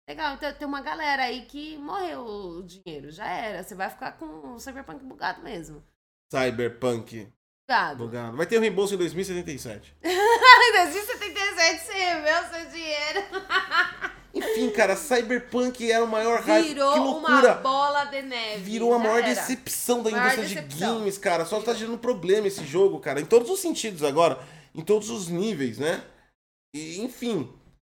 Legal, então tem uma galera aí que morreu o dinheiro, já era. Você vai ficar com o Cyberpunk bugado mesmo. Cyberpunk. Bugado. Bugado. Vai ter o reembolso em 2077. Em 2077 você o seu dinheiro. Enfim, cara, Cyberpunk era o maior hype. Virou que uma loucura! bola de neve. Virou a maior era. decepção da Maior indústria de decepção. games, cara. Só tá gerando problema esse jogo, cara. Em todos os sentidos agora. Em todos os níveis, né? E, enfim.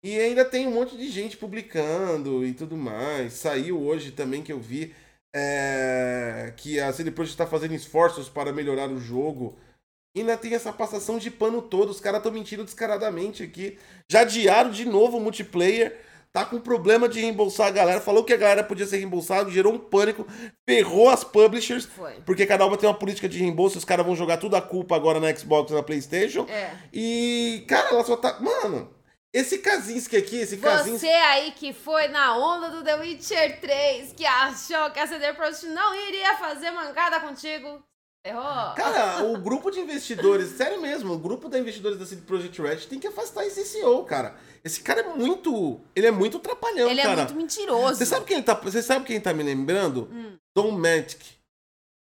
E ainda tem um monte de gente publicando e tudo mais. Saiu hoje também que eu vi é, que a CD Projekt está fazendo esforços para melhorar o jogo. E ainda tem essa passação de pano todo. Os caras estão mentindo descaradamente aqui. Já adiaram de novo o multiplayer. Tá com problema de reembolsar a galera. Falou que a galera podia ser reembolsada, gerou um pânico, ferrou as publishers. Foi. Porque cada uma tem uma política de reembolso, os caras vão jogar tudo a culpa agora na Xbox e na Playstation. É. E, cara, ela só tá. Mano, esse Kaczynski aqui, esse Kaczynski. Você aí que foi na onda do The Witcher 3, que achou que a CD Projekt não iria fazer mancada contigo. Errou. Cara, o grupo de investidores, sério mesmo, o grupo de investidores da CD Projekt Red tem que afastar esse CEO, cara. Esse cara é muito. Ele é muito trapalhão, Ele é cara. muito mentiroso. Você sabe quem ele tá. Você sabe quem tá me lembrando? Hum. Dom Matic.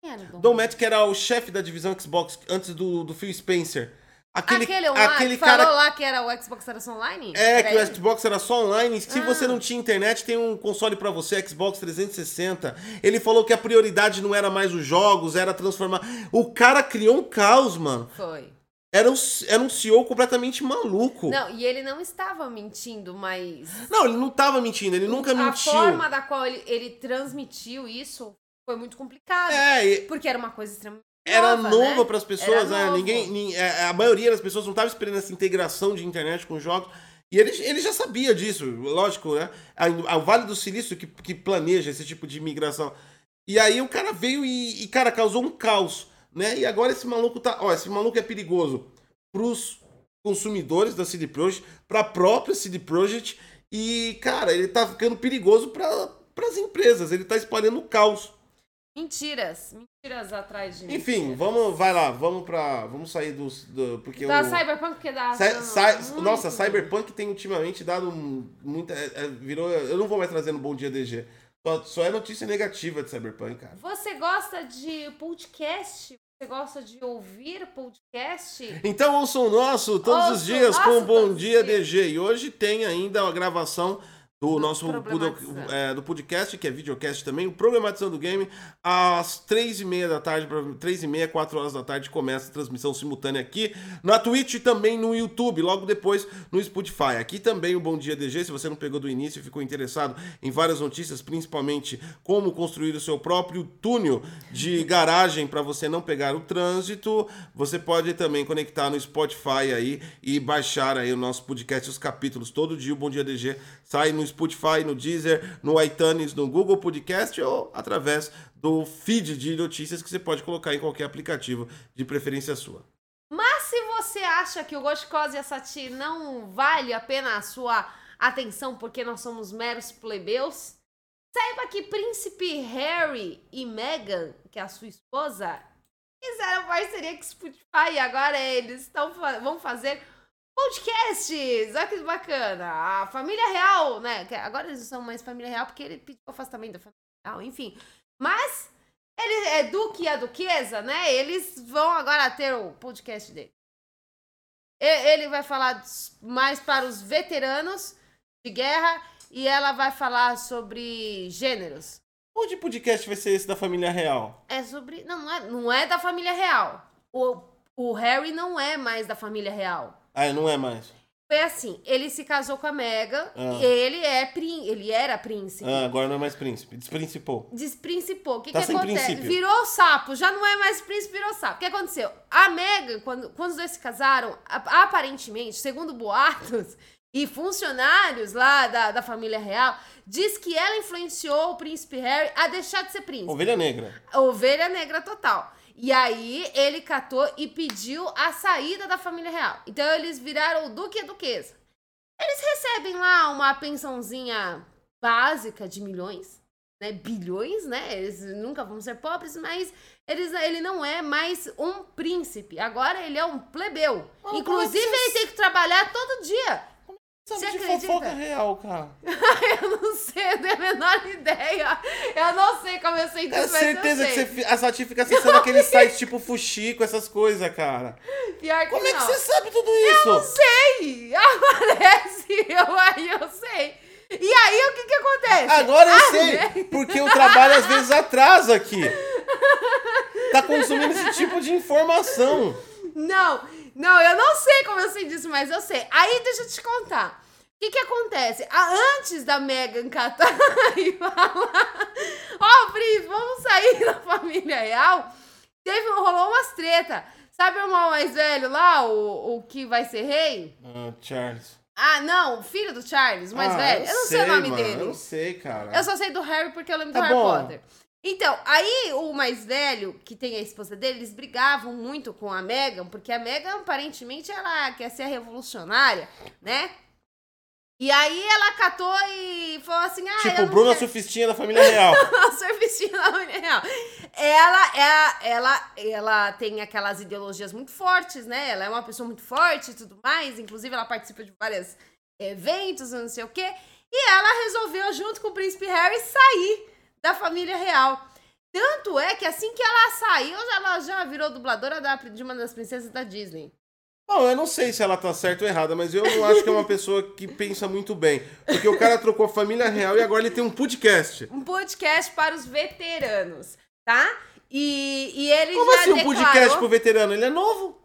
Quem era o Dom? Dom Matic era o chefe da divisão Xbox antes do, do Phil Spencer. Aquele, Aquele, online, aquele que cara falou lá que era o Xbox era só online? É, Era que o ele? Xbox era só online. Se Ah. você não tinha internet, tem um console pra você, Xbox 360. Ele falou que a prioridade não era mais os jogos, era transformar. O cara criou um caos, mano. Foi. Era um, era um CEO completamente maluco. Não, e ele não estava mentindo, mas Não, ele não tava mentindo, ele nunca a mentiu. forma da qual ele, ele transmitiu isso foi muito complicado. É, e- Porque era uma coisa extremamente era nova, nova né? para as pessoas, né? novo. Ninguém, nin- é, a maioria das pessoas não estava esperando essa integração de internet com jogos. E ele, ele já sabia disso, lógico, né? O Vale do Silício que, que planeja esse tipo de migração. E aí o cara veio e, e, cara, causou um caos, né? E agora esse maluco tá. Ó, esse maluco é perigoso pros consumidores da CD Projekt, pra própria CD Projekt. E, cara, ele tá ficando perigoso para as empresas. Ele tá espalhando caos. Mentiras. Mentiras atrás de mim. Enfim, vamos, vai lá, vamos pra. Vamos sair dos. Do, porque Da o, Cyberpunk que dá. Cy- Cy- nossa, Cyberpunk tem ultimamente dado muita. é, é, virou. Eu não vou mais trazer no Bom Dia DG. Só, só é notícia negativa de Cyberpunk, cara. Você gosta de podcast? Você gosta de ouvir podcast? Então ouçam o nosso todos Ouçam os dias o com o nosso Bom Dia. DG. E hoje tem ainda a gravação do nosso Problematizando. é, do podcast, que é videocast também, o Problematizando o Game, às três e meia da tarde, três e meia, quatro horas da tarde, começa a transmissão simultânea aqui na Twitch e também no YouTube, logo depois no Spotify. Aqui também o Bom Dia DG, se você não pegou do início e ficou interessado em várias notícias, principalmente como construir o seu próprio túnel de garagem para você não pegar o trânsito, você pode também conectar no Spotify aí e baixar aí o nosso podcast, os capítulos. Todo dia o Bom Dia DG sai no Spotify, no Deezer, no iTunes, no Google Podcast ou através do feed de notícias que você pode colocar em qualquer aplicativo de preferência sua. Mas se você acha que o Goshkose e a Sati não vale a pena a sua atenção porque nós somos meros plebeus, saiba que Príncipe Harry e Meghan, que é a sua esposa, fizeram parceria com o Spotify e agora eles fa- vão fazer podcasts. Olha que bacana. A família real, né? Agora eles não são mais família real porque ele pediu afastamento da família real, enfim. Mas ele é Duque e a Duquesa, né? Eles vão agora ter o podcast dele. Ele vai falar mais para os veteranos de guerra e ela vai falar sobre gêneros. Onde podcast vai ser esse da família real? É sobre. Não, não é, não é da família real. O, o Harry não é mais da família real. Ah, não é mais. Foi assim, ele se casou com a Meghan, Ah. e ele é ele era príncipe. Ah, agora não é mais príncipe. Desprincipou. Desprincipou. O que, Tá que acontece? princípio. Virou sapo, já não é mais príncipe, virou sapo. O que aconteceu? A Meghan, quando, quando os dois se casaram, aparentemente, segundo boatos e funcionários lá da, da família real, diz que ela influenciou o príncipe Harry a deixar de ser príncipe. Ovelha negra. Ovelha negra total. E aí ele catou e pediu a saída da família real. Então eles viraram o duque e a duquesa. Eles recebem lá uma pensãozinha básica de milhões, né? Bilhões, né? Eles nunca vão ser pobres, mas eles, ele não é mais um príncipe. Agora ele é um plebeu. É Inclusive ele tem que trabalhar todo dia. Sabe Você de acredita? fofoca real, cara. Eu não sei, eu tenho a menor ideia. Eu não sei como eu sei disso, É mas certeza eu que você, a Sati fica acessando aqueles sites tipo Fuxico, essas coisas, cara. Pior que Como é que não. você sabe tudo isso? Eu sei! Aparece! Eu, aí eu sei. E aí, o que que acontece? Agora eu Ah, sei, né? porque o trabalho às vezes atrasa aqui. Tá consumindo esse tipo de informação. Não, não, eu não sei como eu sei disso, mas eu sei. Aí, deixa eu te contar. O que que acontece? Ah, antes da Megan catar e falar, ó, Pri, vamos sair da família real, teve, rolou umas treta. Sabe o irmão mais velho lá, o, o que vai ser rei? Ah, Charles. Ah, não, filho do Charles, o mais Ah, velho. Eu não sei, o nome mano, dele. Eu não sei, cara. Eu só sei do Harry porque eu lembro Tá do Harry bom. Potter. Então, aí o mais velho, que tem a esposa dele, eles brigavam muito com a Meghan, porque a Meghan, aparentemente, ela quer ser revolucionária, né? E aí ela catou e falou assim: ah, tipo, Bruna quero- Sufistinha da família real. a servicinho da família real. Ela, é, ela, ela tem aquelas ideologias muito fortes, né? Ela é uma pessoa muito forte e tudo mais. Inclusive, ela participa de vários eventos, não sei o quê. E ela resolveu, junto com o príncipe Harry, sair da família real. Tanto é que assim que ela saiu, ela já virou dubladora da- de uma das princesas da Disney. Bom, eu não sei se ela tá certa ou errada, mas eu não acho que é uma pessoa que pensa muito bem. Porque o cara trocou a família real e agora ele tem um podcast. Um podcast para os veteranos, tá? E, e ele Como já assim um declarou... podcast pro veterano? Ele é novo.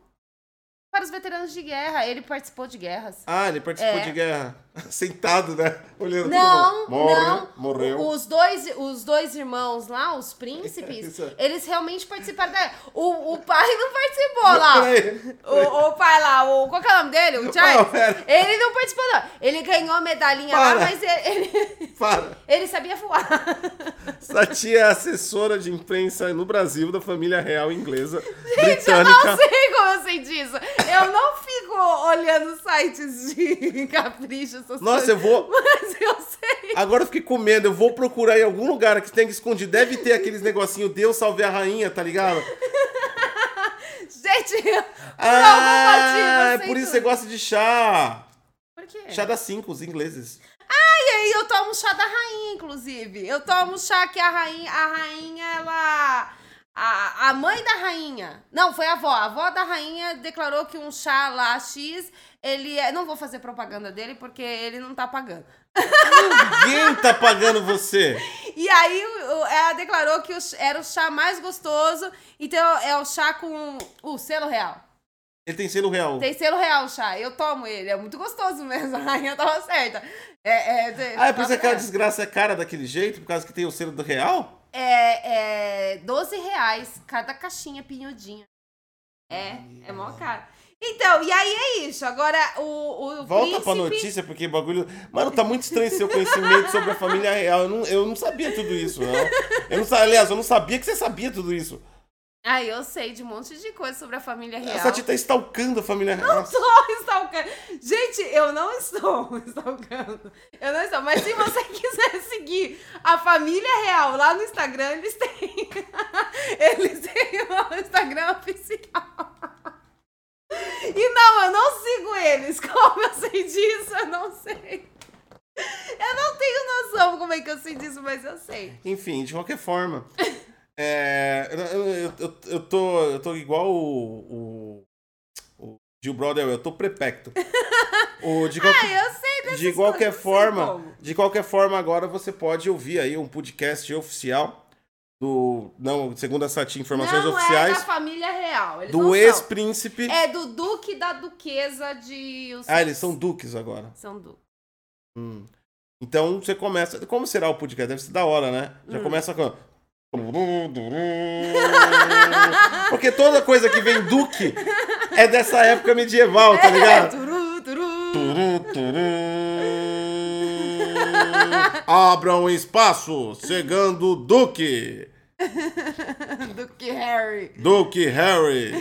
para os veteranos de guerra. Ele participou de guerras. Ah, ele participou É. de guerra. Sentado, né? Olhando Não. Morre, não. Morreu. Os dois, os dois irmãos lá, os príncipes, eles realmente participaram da. O, o pai não participou lá. Peraí. O, o pai lá, o, qual que é o nome dele? O Charles? Não. Ele não participou, não. Ele ganhou a medalhinha Para. lá, mas ele, ele, Para. ele sabia voar. Essa tia é assessora de imprensa no Brasil da família real inglesa Gente, eu não britânica. sei como eu sei disso. Eu não fico olhando sites de capricho, essas Nossa, eu coisas. vou. Mas eu sei. Agora eu fiquei com medo. Eu vou procurar em algum lugar que tenha escondido. Deve ter aqueles negocinho Deus salve a rainha, tá ligado? Gente, eu- por Ah, eu é por isso tudo. você gosta de chá. Por quê? Chá das cinco, os ingleses. E aí eu tomo chá da rainha, inclusive. Eu tomo chá que a rainha, a rainha, ela. A, a mãe da rainha. Não, foi a avó. A avó da rainha declarou que um chá lá X, ele é. Não vou fazer propaganda dele porque ele não tá pagando. Ninguém tá pagando você. E aí ela declarou que era o chá mais gostoso. Então é o chá com o selo real. Ele tem selo real. Tem selo real o chá. Eu tomo ele. É muito gostoso mesmo. A rainha tava certa. É, é, Ah, é por isso que aquela é. desgraça é cara daquele jeito? Por causa que tem o selo do real? É, é 12 reais cada caixinha pinhudinha. É, é mó caro. Então, e aí é isso. Agora, o, o Volta pra príncipe... notícia, porque bagulho. Mano, tá muito estranho seu conhecimento sobre a família real. Eu não, eu não sabia tudo isso, não. Eu não, aliás, eu não sabia que você sabia tudo isso. Ah, eu sei de um monte de coisa sobre a família real. Essa tia tá stalkando a família real. estou stalkando. Gente, eu não estou stalkando. Eu não estou. Mas se você quiser a família real lá no Instagram, eles têm. Eles têm um Instagram oficial. E não, eu não sigo eles. Como eu sei disso, eu não sei. Eu não tenho noção como é que eu sei disso, mas eu sei. Enfim, de qualquer forma. É, eu, eu, eu, eu tô, eu tô igual o, o, o Gil Brother, eu tô prepecto. O, de, qualquer, Ah, eu sei dessas de qualquer coisas, forma, de qualquer forma, agora você pode ouvir aí um podcast oficial do. Não, segundo a Sati, informações não oficiais. é da família real. Eles do ex-príncipe. É do duque da duquesa de... Ah, eles são duques agora. São duques. Hum. Então você começa. Como será o podcast? Deve ser da hora, né? Já Hum. começa com. Porque toda coisa que vem Duque é dessa época medieval, tá É, ligado? turu, turu. Turu, turu. Abram espaço, chegando o Duque. Duque Harry. Duque Harry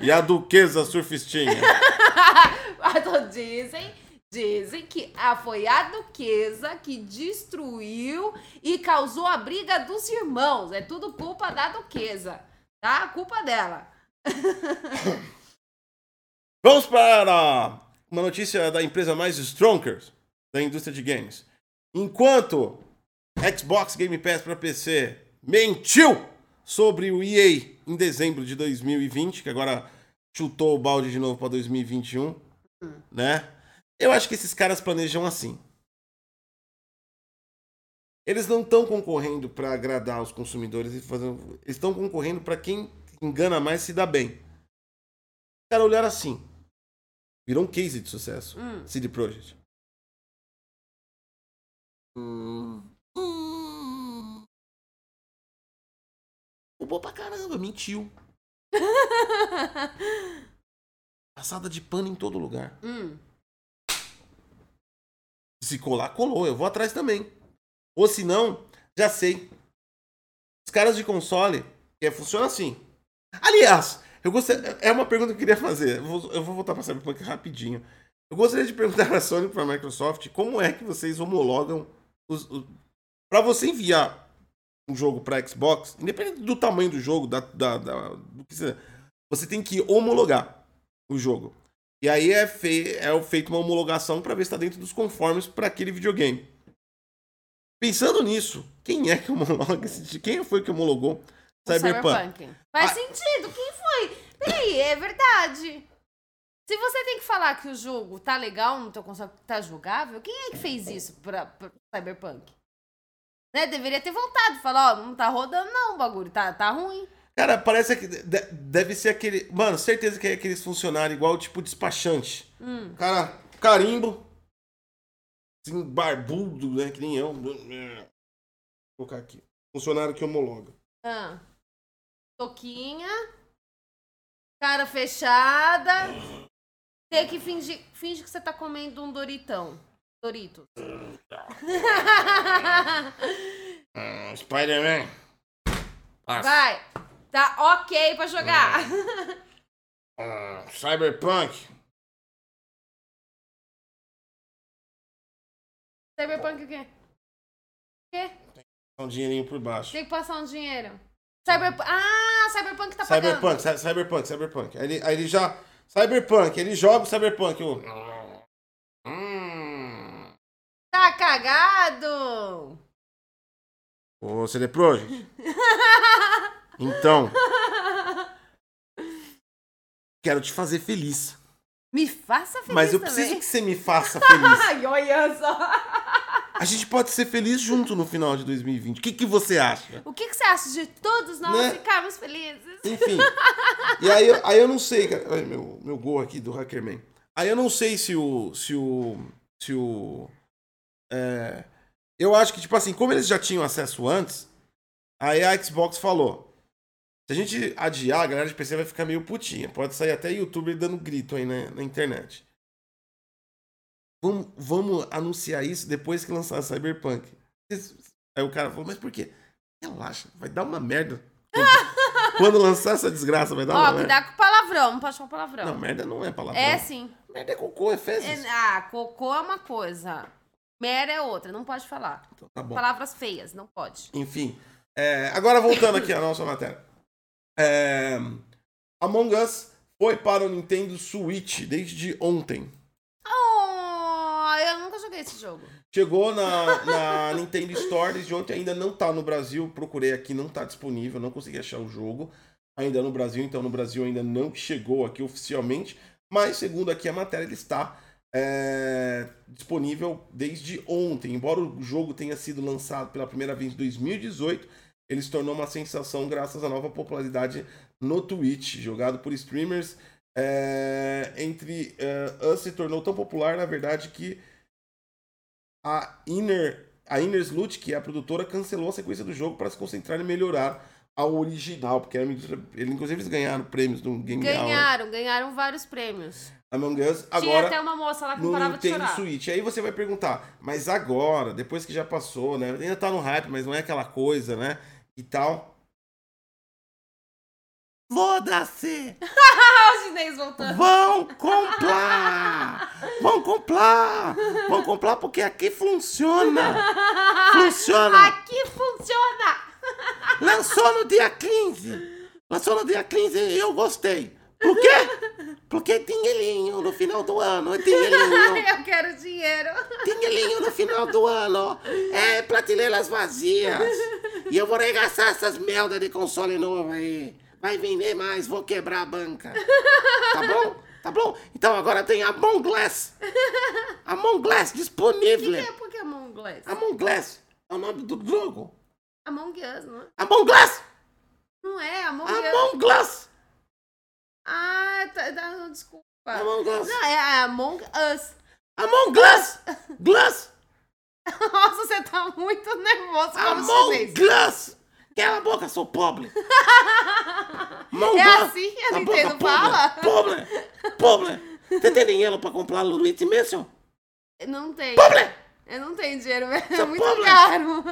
e a Duquesa Surfistinha. Então, dizem, dizem que foi a duquesa que destruiu e causou a briga dos irmãos. É tudo culpa da duquesa, tá? Culpa dela. Vamos para uma notícia da empresa mais Stronkers da indústria de games. Enquanto Xbox Game Pass para PC mentiu sobre o EA em dezembro de 2020, que agora chutou o balde de novo para 2021, né? Eu acho que esses caras planejam assim. Eles não estão concorrendo para agradar os consumidores e eles estão concorrendo para quem engana mais se dá bem. Os caras olharam assim. Virou um case de sucesso. Hum. CD Projekt. Hum, hum. Roubou pra caramba, mentiu. Passada de pano em todo lugar. Hum. Se colar, colou. Eu vou atrás também. Ou se não, já sei. Os caras de console, é, funciona assim. Aliás, eu gostaria, é uma pergunta que eu queria fazer. Eu vou, eu vou voltar para Cyberpunk rapidinho. Eu gostaria de perguntar a Sony para a Microsoft como é que vocês homologam os, os para você enviar um jogo para Xbox, independente do tamanho do jogo, da, da, da- do que você, você tem que homologar o jogo. E aí é, fei, é feita uma homologação para ver se está dentro dos conformes para aquele videogame. Pensando nisso, quem é que homologa esse Quem foi que homologou O Cyberpunk? Faz Ah. sentido. Quem foi? Peraí, é verdade. Se você tem que falar que o jogo tá legal no teu console, tá jogável, quem é que fez isso pra, pra Cyberpunk? Né? Deveria ter voltado. Falar, ó, não tá rodando não o bagulho, tá, tá ruim. Cara, parece que de- deve ser aquele. Mano, certeza que é aqueles funcionários igual tipo despachante. Hum. Cara, carimbo. Assim, barbudo, né? Que nem eu. Vou colocar aqui. Funcionário que homologa. Ah. Toquinha. Cara fechada. Tem que fingir, finge que você tá comendo um Doritão. Doritos. Ah, Spider-Man. Vai. Tá ok pra jogar. ah, Cyberpunk. Cyberpunk o quê? O quê? Um dinheirinho por baixo. Tem que passar um dinheiro. Cyberpunk. Ah, Cyberpunk tá pagando. Cyberpunk, cy- Cyberpunk, Cyberpunk. Aí ele, aí ele já. Cyberpunk, ele joga o Cyberpunk. o-. Tá cagado. Ô, CD Projekt. Então, quero te fazer feliz. Me faça feliz Mas eu também. preciso que você me faça feliz. Ai, olha só. A gente pode ser feliz junto no final de 2020. O que, que você acha? O que, que você acha de todos nós Né? ficarmos felizes? Enfim. E aí, eu- aí eu não sei, cara. Olha meu, meu gol aqui do Hackerman. Aí eu não sei se o. Se o. Se o. é, eu acho que, tipo assim, como eles já tinham acesso antes, aí a Xbox falou. Se a gente adiar, a galera de PC vai ficar meio putinha. Pode sair até youtuber dando grito aí na, na internet. Vamos, vamos anunciar isso depois que lançar Cyberpunk. Aí o cara falou, mas por quê? Relaxa, vai dar uma merda. Quando, lançar essa desgraça, vai dar uma Ó, merda. cuidado com palavrão, não pode falar palavrão. Não, merda não é palavra. é sim. Merda é cocô, é fezes. É- ah, cocô é uma coisa. Mera é outra, não pode falar. Então, tá bom. Palavras feias, não pode. Enfim. é, agora voltando aqui à nossa matéria. É, Among Us foi para o Nintendo Switch desde ontem. Oh, eu nunca joguei esse jogo. Chegou na, na Nintendo Store desde ontem, ainda não tá no Brasil. Procurei aqui, não tá disponível, não consegui achar o jogo ainda no Brasil. Então no Brasil ainda não chegou aqui oficialmente. Mas segundo aqui a matéria, ele está é, disponível desde ontem. Embora o jogo tenha sido lançado pela primeira vez em 2018, ele se tornou uma sensação graças à nova popularidade no Twitch, jogado por streamers. É, entre é, Us se tornou tão popular, na verdade, que a Inner, a Inner Slut, que é a produtora, cancelou a sequência do jogo para se concentrar em melhorar a original, porque era, ele, inclusive eles ganharam prêmios no Game Hour, Ganharam, ganharam vários prêmios. Among Us. Tinha Agora, até uma moça lá que não parava de chorar. Switch. Aí você vai perguntar, mas agora, depois que já passou, né? Ainda tá no hype, mas não é aquela coisa, né? E tal. Foda-se! O chinês voltando. Vão comprar! Vão comprar! Vão comprar porque aqui funciona! Funciona! Aqui funciona! Lançou no dia 15! Lançou no dia 15 e eu gostei! Por quê? Porque tinguelinho no final do ano, tinguelinho, Eu quero dinheiro. tinguelinho no final do ano, é prateleiras vazias. E eu vou regaçar essas merda de console novo aí. Vai vender mais, vou quebrar a banca. Tá bom? Tá bom? Então agora tem Among Us. Among Us O disponível. que é Pokémon Glass? Among Us é o nome do jogo. Among Us, não é? Among Us! Não é, Among Us. Among Us! Ah, tá, tá, desculpa. Among Us! Não, é Among Us. Among Us! Glass! Nossa, você tá muito nervoso com Among chinês. Cala a boca, sou pobre! Among É assim que a Nintendo boca, fala? Pobre! Pobre! Você tem dinheiro pra comprar Luigi Mansion? Não tem. Pobre! Eu não tenho dinheiro, velho. É muito pobre. caro.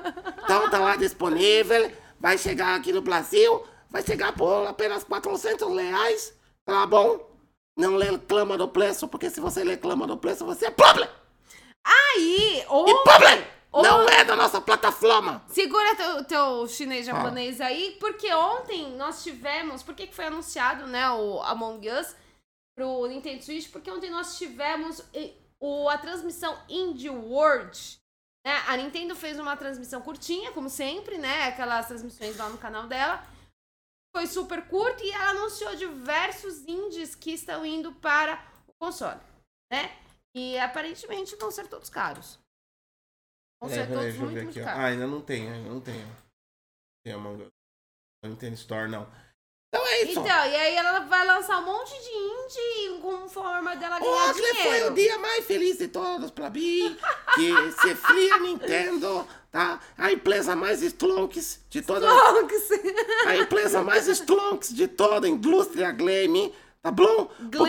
Então tá lá disponível, vai chegar aqui no Brasil, vai chegar por apenas 400 reais, tá bom? Não reclama do preço, porque se você reclama do preço, você é pobre! Aí, ou... E pobre! Ô. Não é da nossa plataforma! Segura teu, teu chinês japonês aí, porque ontem nós tivemos. Por que foi anunciado, né, o Among Us pro Nintendo Switch? Porque ontem nós tivemos o, a transmissão Indie World. Né? A Nintendo fez uma transmissão curtinha, como sempre, né? Aquelas transmissões lá no canal dela. Foi super curto e ela anunciou diversos indies que estão indo para o console, né? E aparentemente vão ser todos caros. Vão ser todos muito, muito caros. Ah, ainda não tem, ainda não tem. Tem Among Us. Nintendo Store, não. isso? Então, e aí ela vai lançar um monte de indie com forma dela ganhar Hoje foi dinheiro. o dia mais feliz de todos pra mim. Que se fria Nintendo, tá? A empresa mais stonks de toda. Stonks. A empresa mais stonks de toda a indústria Glam. Tá bom? Por,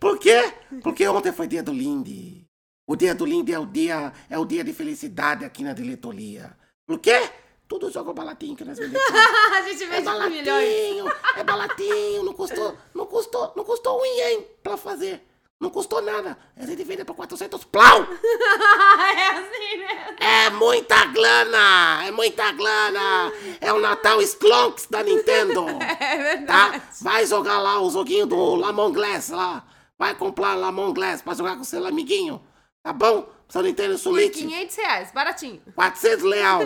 por quê? Porque ontem foi dia do Lindy. O dia do Lindy é o dia, é o dia de felicidade aqui na diretoria. Por quê? Tudo joga balatinho que nós vendemos. a gente É vende milhões. balatinho, é balatinho, não custou, não custou, não custou um ien pra fazer. Não custou nada. A gente vende por 400 plau. é assim mesmo. É muita grana, é muita grana. É o Natal Sklonks da Nintendo. É verdade. Tá? Vai jogar lá o joguinho do Lamon Glass lá. Vai comprar Lamon Glass pra jogar com seu amiguinho. Tá bom? Seu Nintendo Por Switch. 500 reais, baratinho. 400 leal.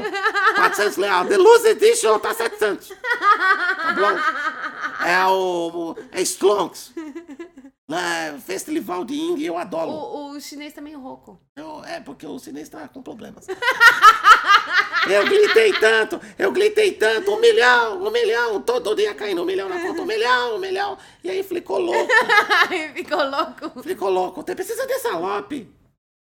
400 leal. Deluxe Edition tá 700. Tá bom? É o... É Sklonks. É, festival de indie eu adoro. O, o chinês também é rouco. Eu- é, porque o chinês tá com problemas. eu gritei tanto, eu gritei tanto, um milhão, um milhão, todo dia caindo um milhão na conta, um milhão, um milhão. E aí ficou louco, ficou louco. ficou louco. Tem precisa de salope.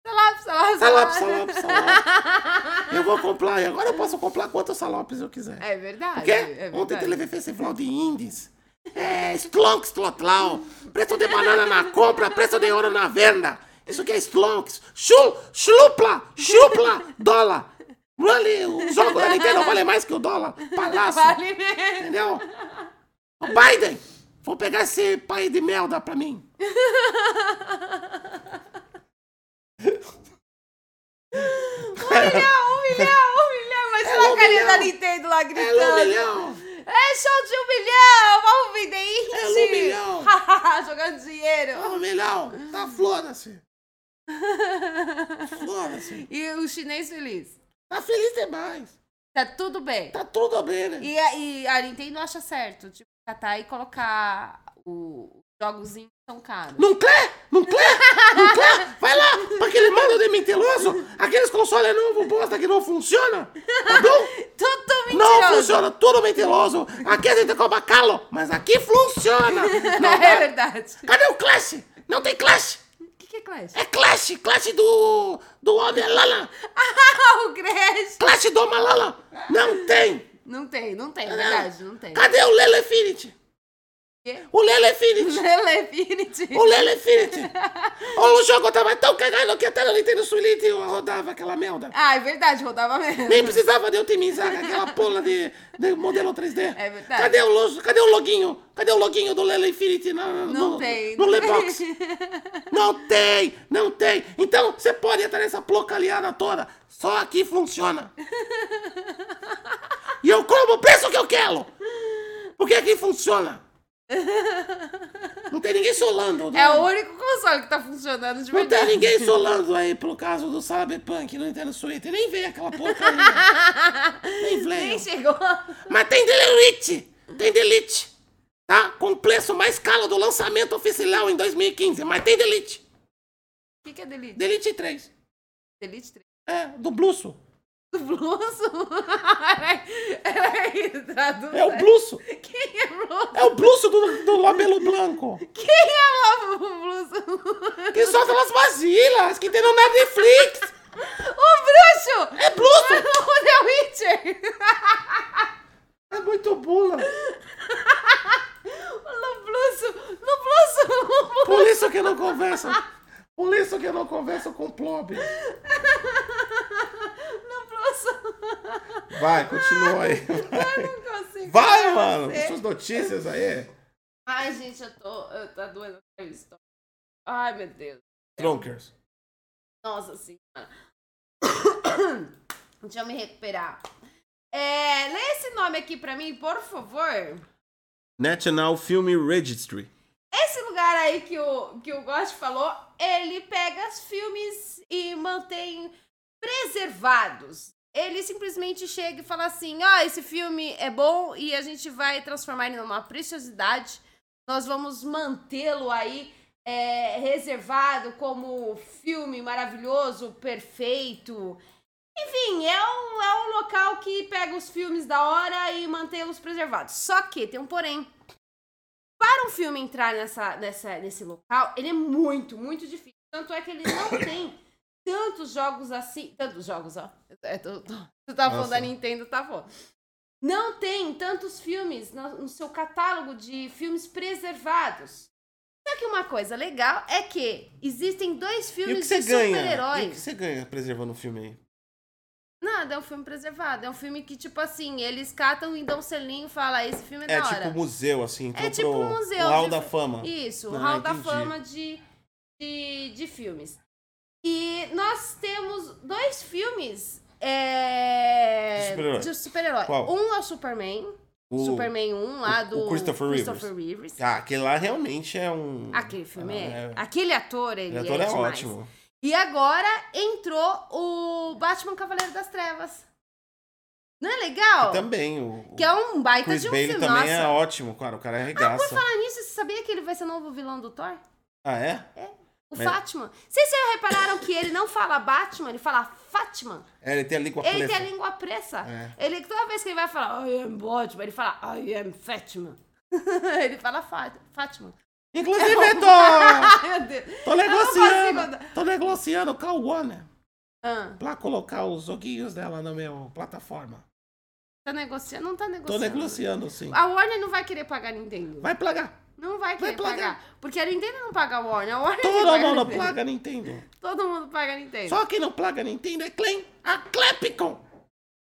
Salop, salop, Salope, salope, salope. Eu vou comprar, e agora eu posso comprar quantos salopes eu quiser. É verdade. Porque é ontem verdade. teve festival de indies. É, Stlonks Tlotlau. Preço de banana na compra, preço de ouro na venda. Isso que é Stlonks. Chul, chlupla, chupla, dólar. Vale, o jogo da Nintendo vale mais que o dólar. Palhaço. Vale mesmo. Entendeu? Ô, Biden, vou pegar esse pai de merda pra mim. Humilhar, humilhar, humilhar. Mas É a carinha da Nintendo lá É gritando. um milhão. É show de um milhão! Vamos vender indie! É um milhão. Jogando dinheiro! É um milhão. Tá foda-se. Foda-se. E o chinês feliz. Tá feliz demais. Tá tudo bem. Tá tudo bem, né? E, a- e a Nintendo acha certo, tipo, catar e colocar o- os jogozinhos que são caros. Não quer? Não? Não quer? Vai lá, pra aquele mano de mentiroso, aqueles consoles novos bosta que não funciona, tá bom? Tudo Não mentiroso! funciona, tudo mentiroso. Aqui a gente cobra calo, mas aqui funciona. Não é verdade. Cadê o Clash? Não tem Clash. O que, que é Clash? É Clash, Clash do, do Homem-Lala. Ah, o Crash! Clash do Malala. Não tem. Não tem, não tem, é verdade, não tem. Cadê o Lele Infinity? O Lele Infinity. Lele Infinity. O Lele Infinity. o jogo tava tão cagado que até no Nintendo Switch eu rodava aquela merda. Ah, é verdade, rodava mesmo. Nem precisava de otimizar aquela porra de, de modelo 3D. É verdade. Cadê o, lo- cadê o loginho? Cadê o loginho do Lele Infinity na, Não no, tem. no Lebox? Não tem, não tem. Então, você pode entrar nessa porcalhada toda. Só aqui funciona. E eu como o preço que eu quero. Porque aqui funciona. Não tem ninguém solando. É não. o único console que tá funcionando de Não tem verdade. ninguém solando aí por causa do Cyberpunk no Nintendo Switch. Nem vem aquela porcaria. Nem Nem vem. chegou. Mas tem Delete. Tem Delete. Tá? Com preço mais caro do lançamento oficial em 2015. Mas tem Delete. O que, que é Delete? Delete 3. Delete 3. É, do Blusso. Do Blusso? Peraí, traduz. É o Blusso. Quem é Blusso? É o Blusso do, do Labelo Branco. Quem é o Blusso? Que são aquelas vasilhas que tem no Netflix. O bruxo! É Blusso. O The Witcher! É muito bula. No Blusso! No Blusso! No Blusso! Por isso que eu não converso. Por isso que eu não converso com o Plob. Vai, continua aí. Eu não consigo. Vai, mano. Você- Suas notícias aí. Ai, gente, eu tô. Eu tô doendo. Ai, meu Deus. Tronkers. Nossa senhora. Deixa eu me recuperar. É, lê esse nome aqui pra mim, por favor. National Film Registry. Esse lugar aí que o, que o Gost falou, ele pega os filmes e mantém preservados. Ele simplesmente chega e fala assim: ó, esse filme é bom e a gente vai transformar ele numa preciosidade. Nós vamos mantê-lo aí é, reservado como filme maravilhoso, perfeito. Enfim, é um, é um local que pega os filmes da hora e mantê-los preservados. Só que tem um porém. para um filme entrar nessa, nessa, nesse local, ele é muito, muito difícil. Tanto é que ele não tem tantos jogos assim. Tantos jogos, ó. É, tô, tô, tu tá falando da Nintendo, tá bom. Não tem tantos filmes no, no seu catálogo de filmes preservados. Só que uma coisa legal é que existem dois filmes de super-heróis. O que você ganha preservando o filme aí? Nada, é um filme preservado. É um filme que, tipo assim, eles catam e dão um selinho e falam, esse filme é, é da hora. É tipo museu, assim. É tipo pro, museu. O Hall da Fama. Isso, o ah, Hall da Fama de, de, de filmes. E nós temos dois filmes é, de super-herói. Super um é o Superman. O, Superman 1 lá do o Christopher, Christopher Reeves. Reeves. Ah, aquele lá realmente é um. Aquele filme é. é... Aquele ator, ele, Aquele ator é, é ótimo. E agora entrou o Batman Cavaleiro das Trevas. Não é legal? Que também. O, que é um baita Chris de um Bailey filme. também Nossa. é ótimo, cara. O cara arregaça. Ah, por falar nisso, você sabia que ele vai ser o novo vilão do Thor? Ah, é? É. O Mas... Fátima. Vocês já repararam que ele não fala Batman, ele fala Fátima? É, ele tem a língua presa. Ele tem a língua presa. É. Ele, toda vez que ele vai falar I am Batman, ele fala I am Fátima. ele fala Fátima. Inclusive, tô, tô negociando, tô negociando com a Warner ah. pra colocar os joguinhos dela na minha plataforma. Tá negociando? Não tá negociando. Tô negociando, sim. A Warner não vai querer pagar Nintendo. Vai pagar. Não vai querer vai pagar. Porque a Nintendo não paga a Warner. A Warner Todo mundo paga a Nintendo. Todo mundo paga a Nintendo. Só quem não paga a Nintendo é quem? A Clepicon.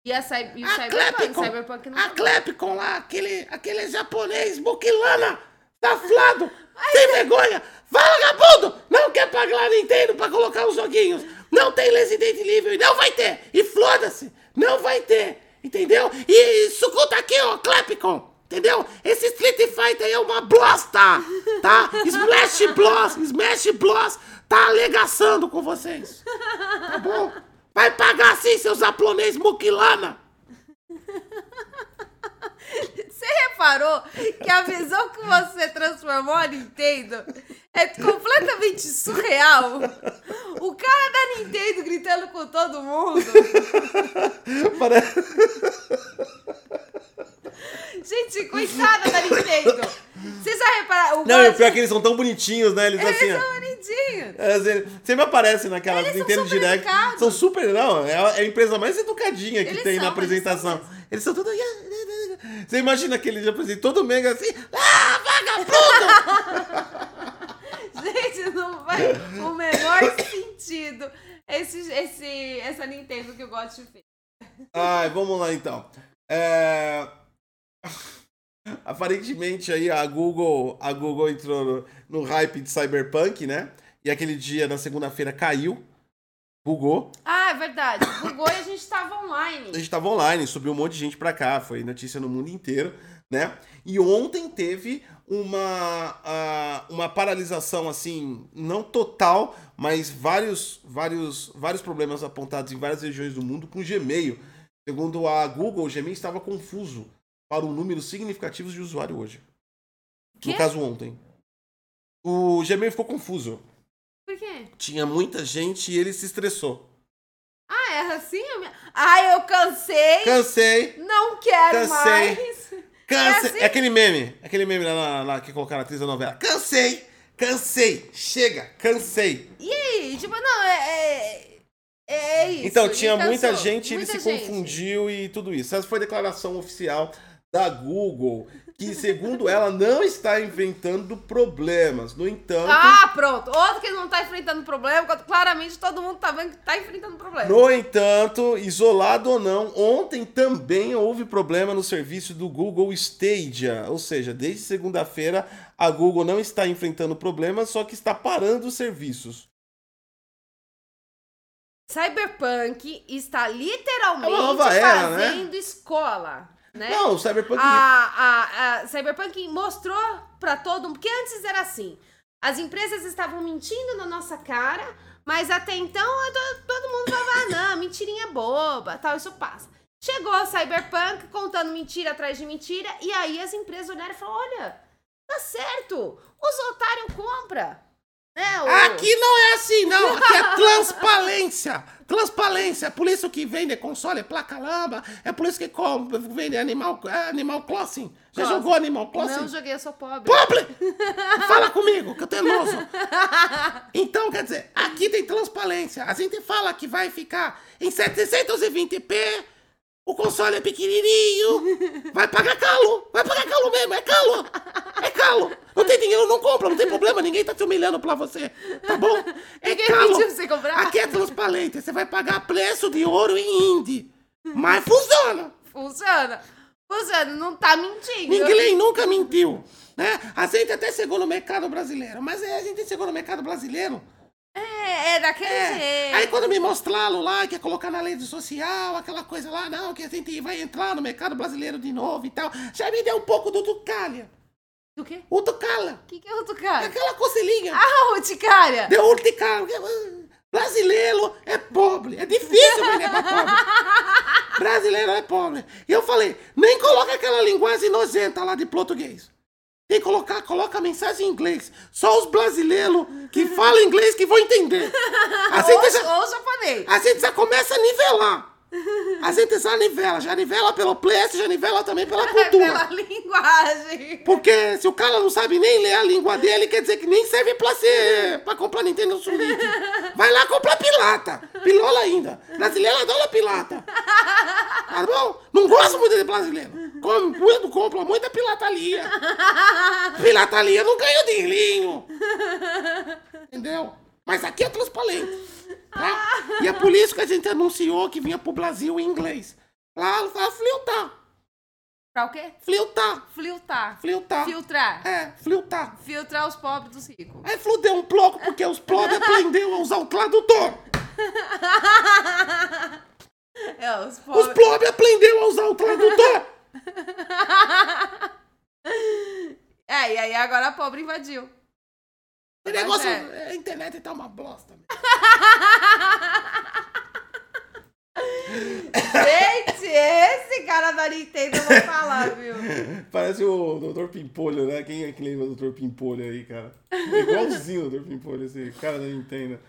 E, a, e o a Cyberpunk, Clepicon. Cyberpunk não A Clepicon lá, aquele, aquele japonês, Bukilana, safado. Sem vergonha! Vagabundo! Não quer pagar a Nintendo pra colocar os joguinhos! Não tem Resident Evil e não vai ter! E foda-se! Não vai ter! Entendeu? E sucuta aqui, ó, Clepicon! Entendeu? Esse Street Fighter é uma blosta! Tá? Smash Bros! Smash Bros! Tá alegaçando com vocês! Tá bom? Vai pagar sim, seus japonês muquilana! Você reparou que a visão que você transformou a Nintendo é completamente surreal? O cara da Nintendo gritando com todo mundo. Parece... Gente, coitada da Nintendo. Vocês já repararam? Não, o pior é que eles são tão bonitinhos, né? Eles, eles assim, são bonitinhos. É, assim, sempre aparecem naquela eles Nintendo Direct. Educados. São super. Não, é a, é a empresa mais educadinha que eles tem são, na apresentação. Eles são, eles são todos. Você imagina aquele apresenta todo mega assim. Ah, vagabundo! Gente, não faz o menor sentido esse, esse, essa Nintendo que gosto de ver. Ai, vamos lá então. É... Aparentemente aí a Google, a Google entrou no, no hype de Cyberpunk, né? E aquele dia na segunda-feira caiu. Bugou. Ah, é verdade. Bugou e a gente tava online. A gente tava online, subiu um monte de gente pra cá, foi notícia no mundo inteiro, né? E ontem teve uma, uh, uma paralisação, assim, não total, mas vários, vários, vários problemas apontados em várias regiões do mundo com o Gmail. Segundo a Google, o Gmail estava confuso para um número significativo de usuário hoje. Que? No caso, ontem. O Gmail ficou confuso. Por quê? Tinha muita gente e ele se estressou. Ah, é assim? Ah, eu cansei. Cansei. Não quero cansei. mais. Cansei. É, assim? é, aquele meme. Aquele meme lá, lá que colocaram na atriz da novela. Cansei. Cansei. Chega. Cansei. E aí? Tipo, não, é... é... É isso. Então, tinha muita gente, muita ele se gente. confundiu e tudo isso. Essa foi a declaração oficial da Google, que segundo ela não está enfrentando problemas. No entanto. Ah, pronto. Outro que não está enfrentando problema, claramente todo mundo está vendo que está enfrentando problema. No entanto, isolado ou não, ontem também houve problema no serviço do Google Stadia. Ou seja, desde segunda-feira a Google não está enfrentando problemas, só que está parando os serviços. Cyberpunk está literalmente é era, né? fazendo né? escola. Né? Não, o Cyberpunk. A, a, a Cyberpunk mostrou para todo mundo. Porque antes era assim: as empresas estavam mentindo na nossa cara, mas até então todo mundo falava: ah, não, mentirinha boba, tal, isso passa. Chegou a Cyberpunk contando mentira atrás de mentira, e aí as empresas olharam e falaram: olha, tá certo, os otários compram. É, o... Aqui não é assim, não. Aqui é transparência. Transparência. É por isso que vende console, placa lamba. É por isso que com- vende Animal, é, animal Crossing. Já Crossing. jogou Animal Crossing? Não joguei, eu sou pobre. Pobre! Fala comigo, que eu tenho nojo. Então, quer dizer, aqui tem transparência. A gente fala que vai ficar em 720p. O console é pequenininho. Vai pagar calo. Vai pagar calo mesmo. É calo. É calo. Não tem dinheiro, não compra. Não tem problema. Ninguém tá te humilhando pra você. Tá bom? É Ninguém calo. pediu pra você comprar. Aqui é transparente. Você vai pagar preço de ouro em indie. Mas funciona. Funciona. Funciona, não tá mentindo. Ninguém nunca mentiu. Né? A gente até chegou no mercado brasileiro, mas é, a gente chegou no mercado brasileiro. É, é daquele É. jeito. Aí quando me mostraram lá, que ia colocar na rede social, aquela coisa lá, não, que a gente vai entrar no mercado brasileiro de novo e tal, já me deu um pouco do tucalha. Do quê? O tucalha. O que, que é outro cara? Aquela cocelinha. Ah, urticária! Deu urticária. Brasileiro é pobre. É difícil vender pra pobre. Brasileiro é pobre. E eu falei, nem coloca aquela linguagem nojenta lá de português. Que colocar, coloca a mensagem em inglês. Só os brasileiros que falam inglês que vão entender. A gente, Ou, já, ou japonês. a gente já começa a nivelar. A gente já nivela. Já nivela pelo preço, já nivela também pela É cultura. pela linguagem. Porque se o cara não sabe nem ler a língua dele, quer dizer que nem serve pra ser. pra comprar Nintendo Switch. Vai lá comprar pilata. Pilola ainda. Brasileiro adora pilata. Tá bom? Não gosto muito de brasileiro. Come muito, compra muita pilataria. Pilataria não ganha dinheirinho. Entendeu? Mas aqui é transparente. Tá? E é por isso que a gente anunciou que vinha pro Brasil em inglês. Lá fala filtrar. Pra o quê? Filtrar. Filtrar. Filtrar. Filtrar. É, filtrar. Filtrar os pobres dos ricos. Aí fludeu um pouco porque os pobres aprenderam a usar o tradutor. É, os Os pobres. pobres aprenderam a usar o tradutor. É, e aí agora a pobre invadiu. O Mas negócio, é. a internet tá uma bosta. Gente, esse cara da Nintendo eu vou falar, viu? Parece o Dr. Pimpolho, né? Quem é que lembra do Dr. Pimpolho aí, cara? Igualzinho o Dr. Pimpolho, esse cara da Nintendo.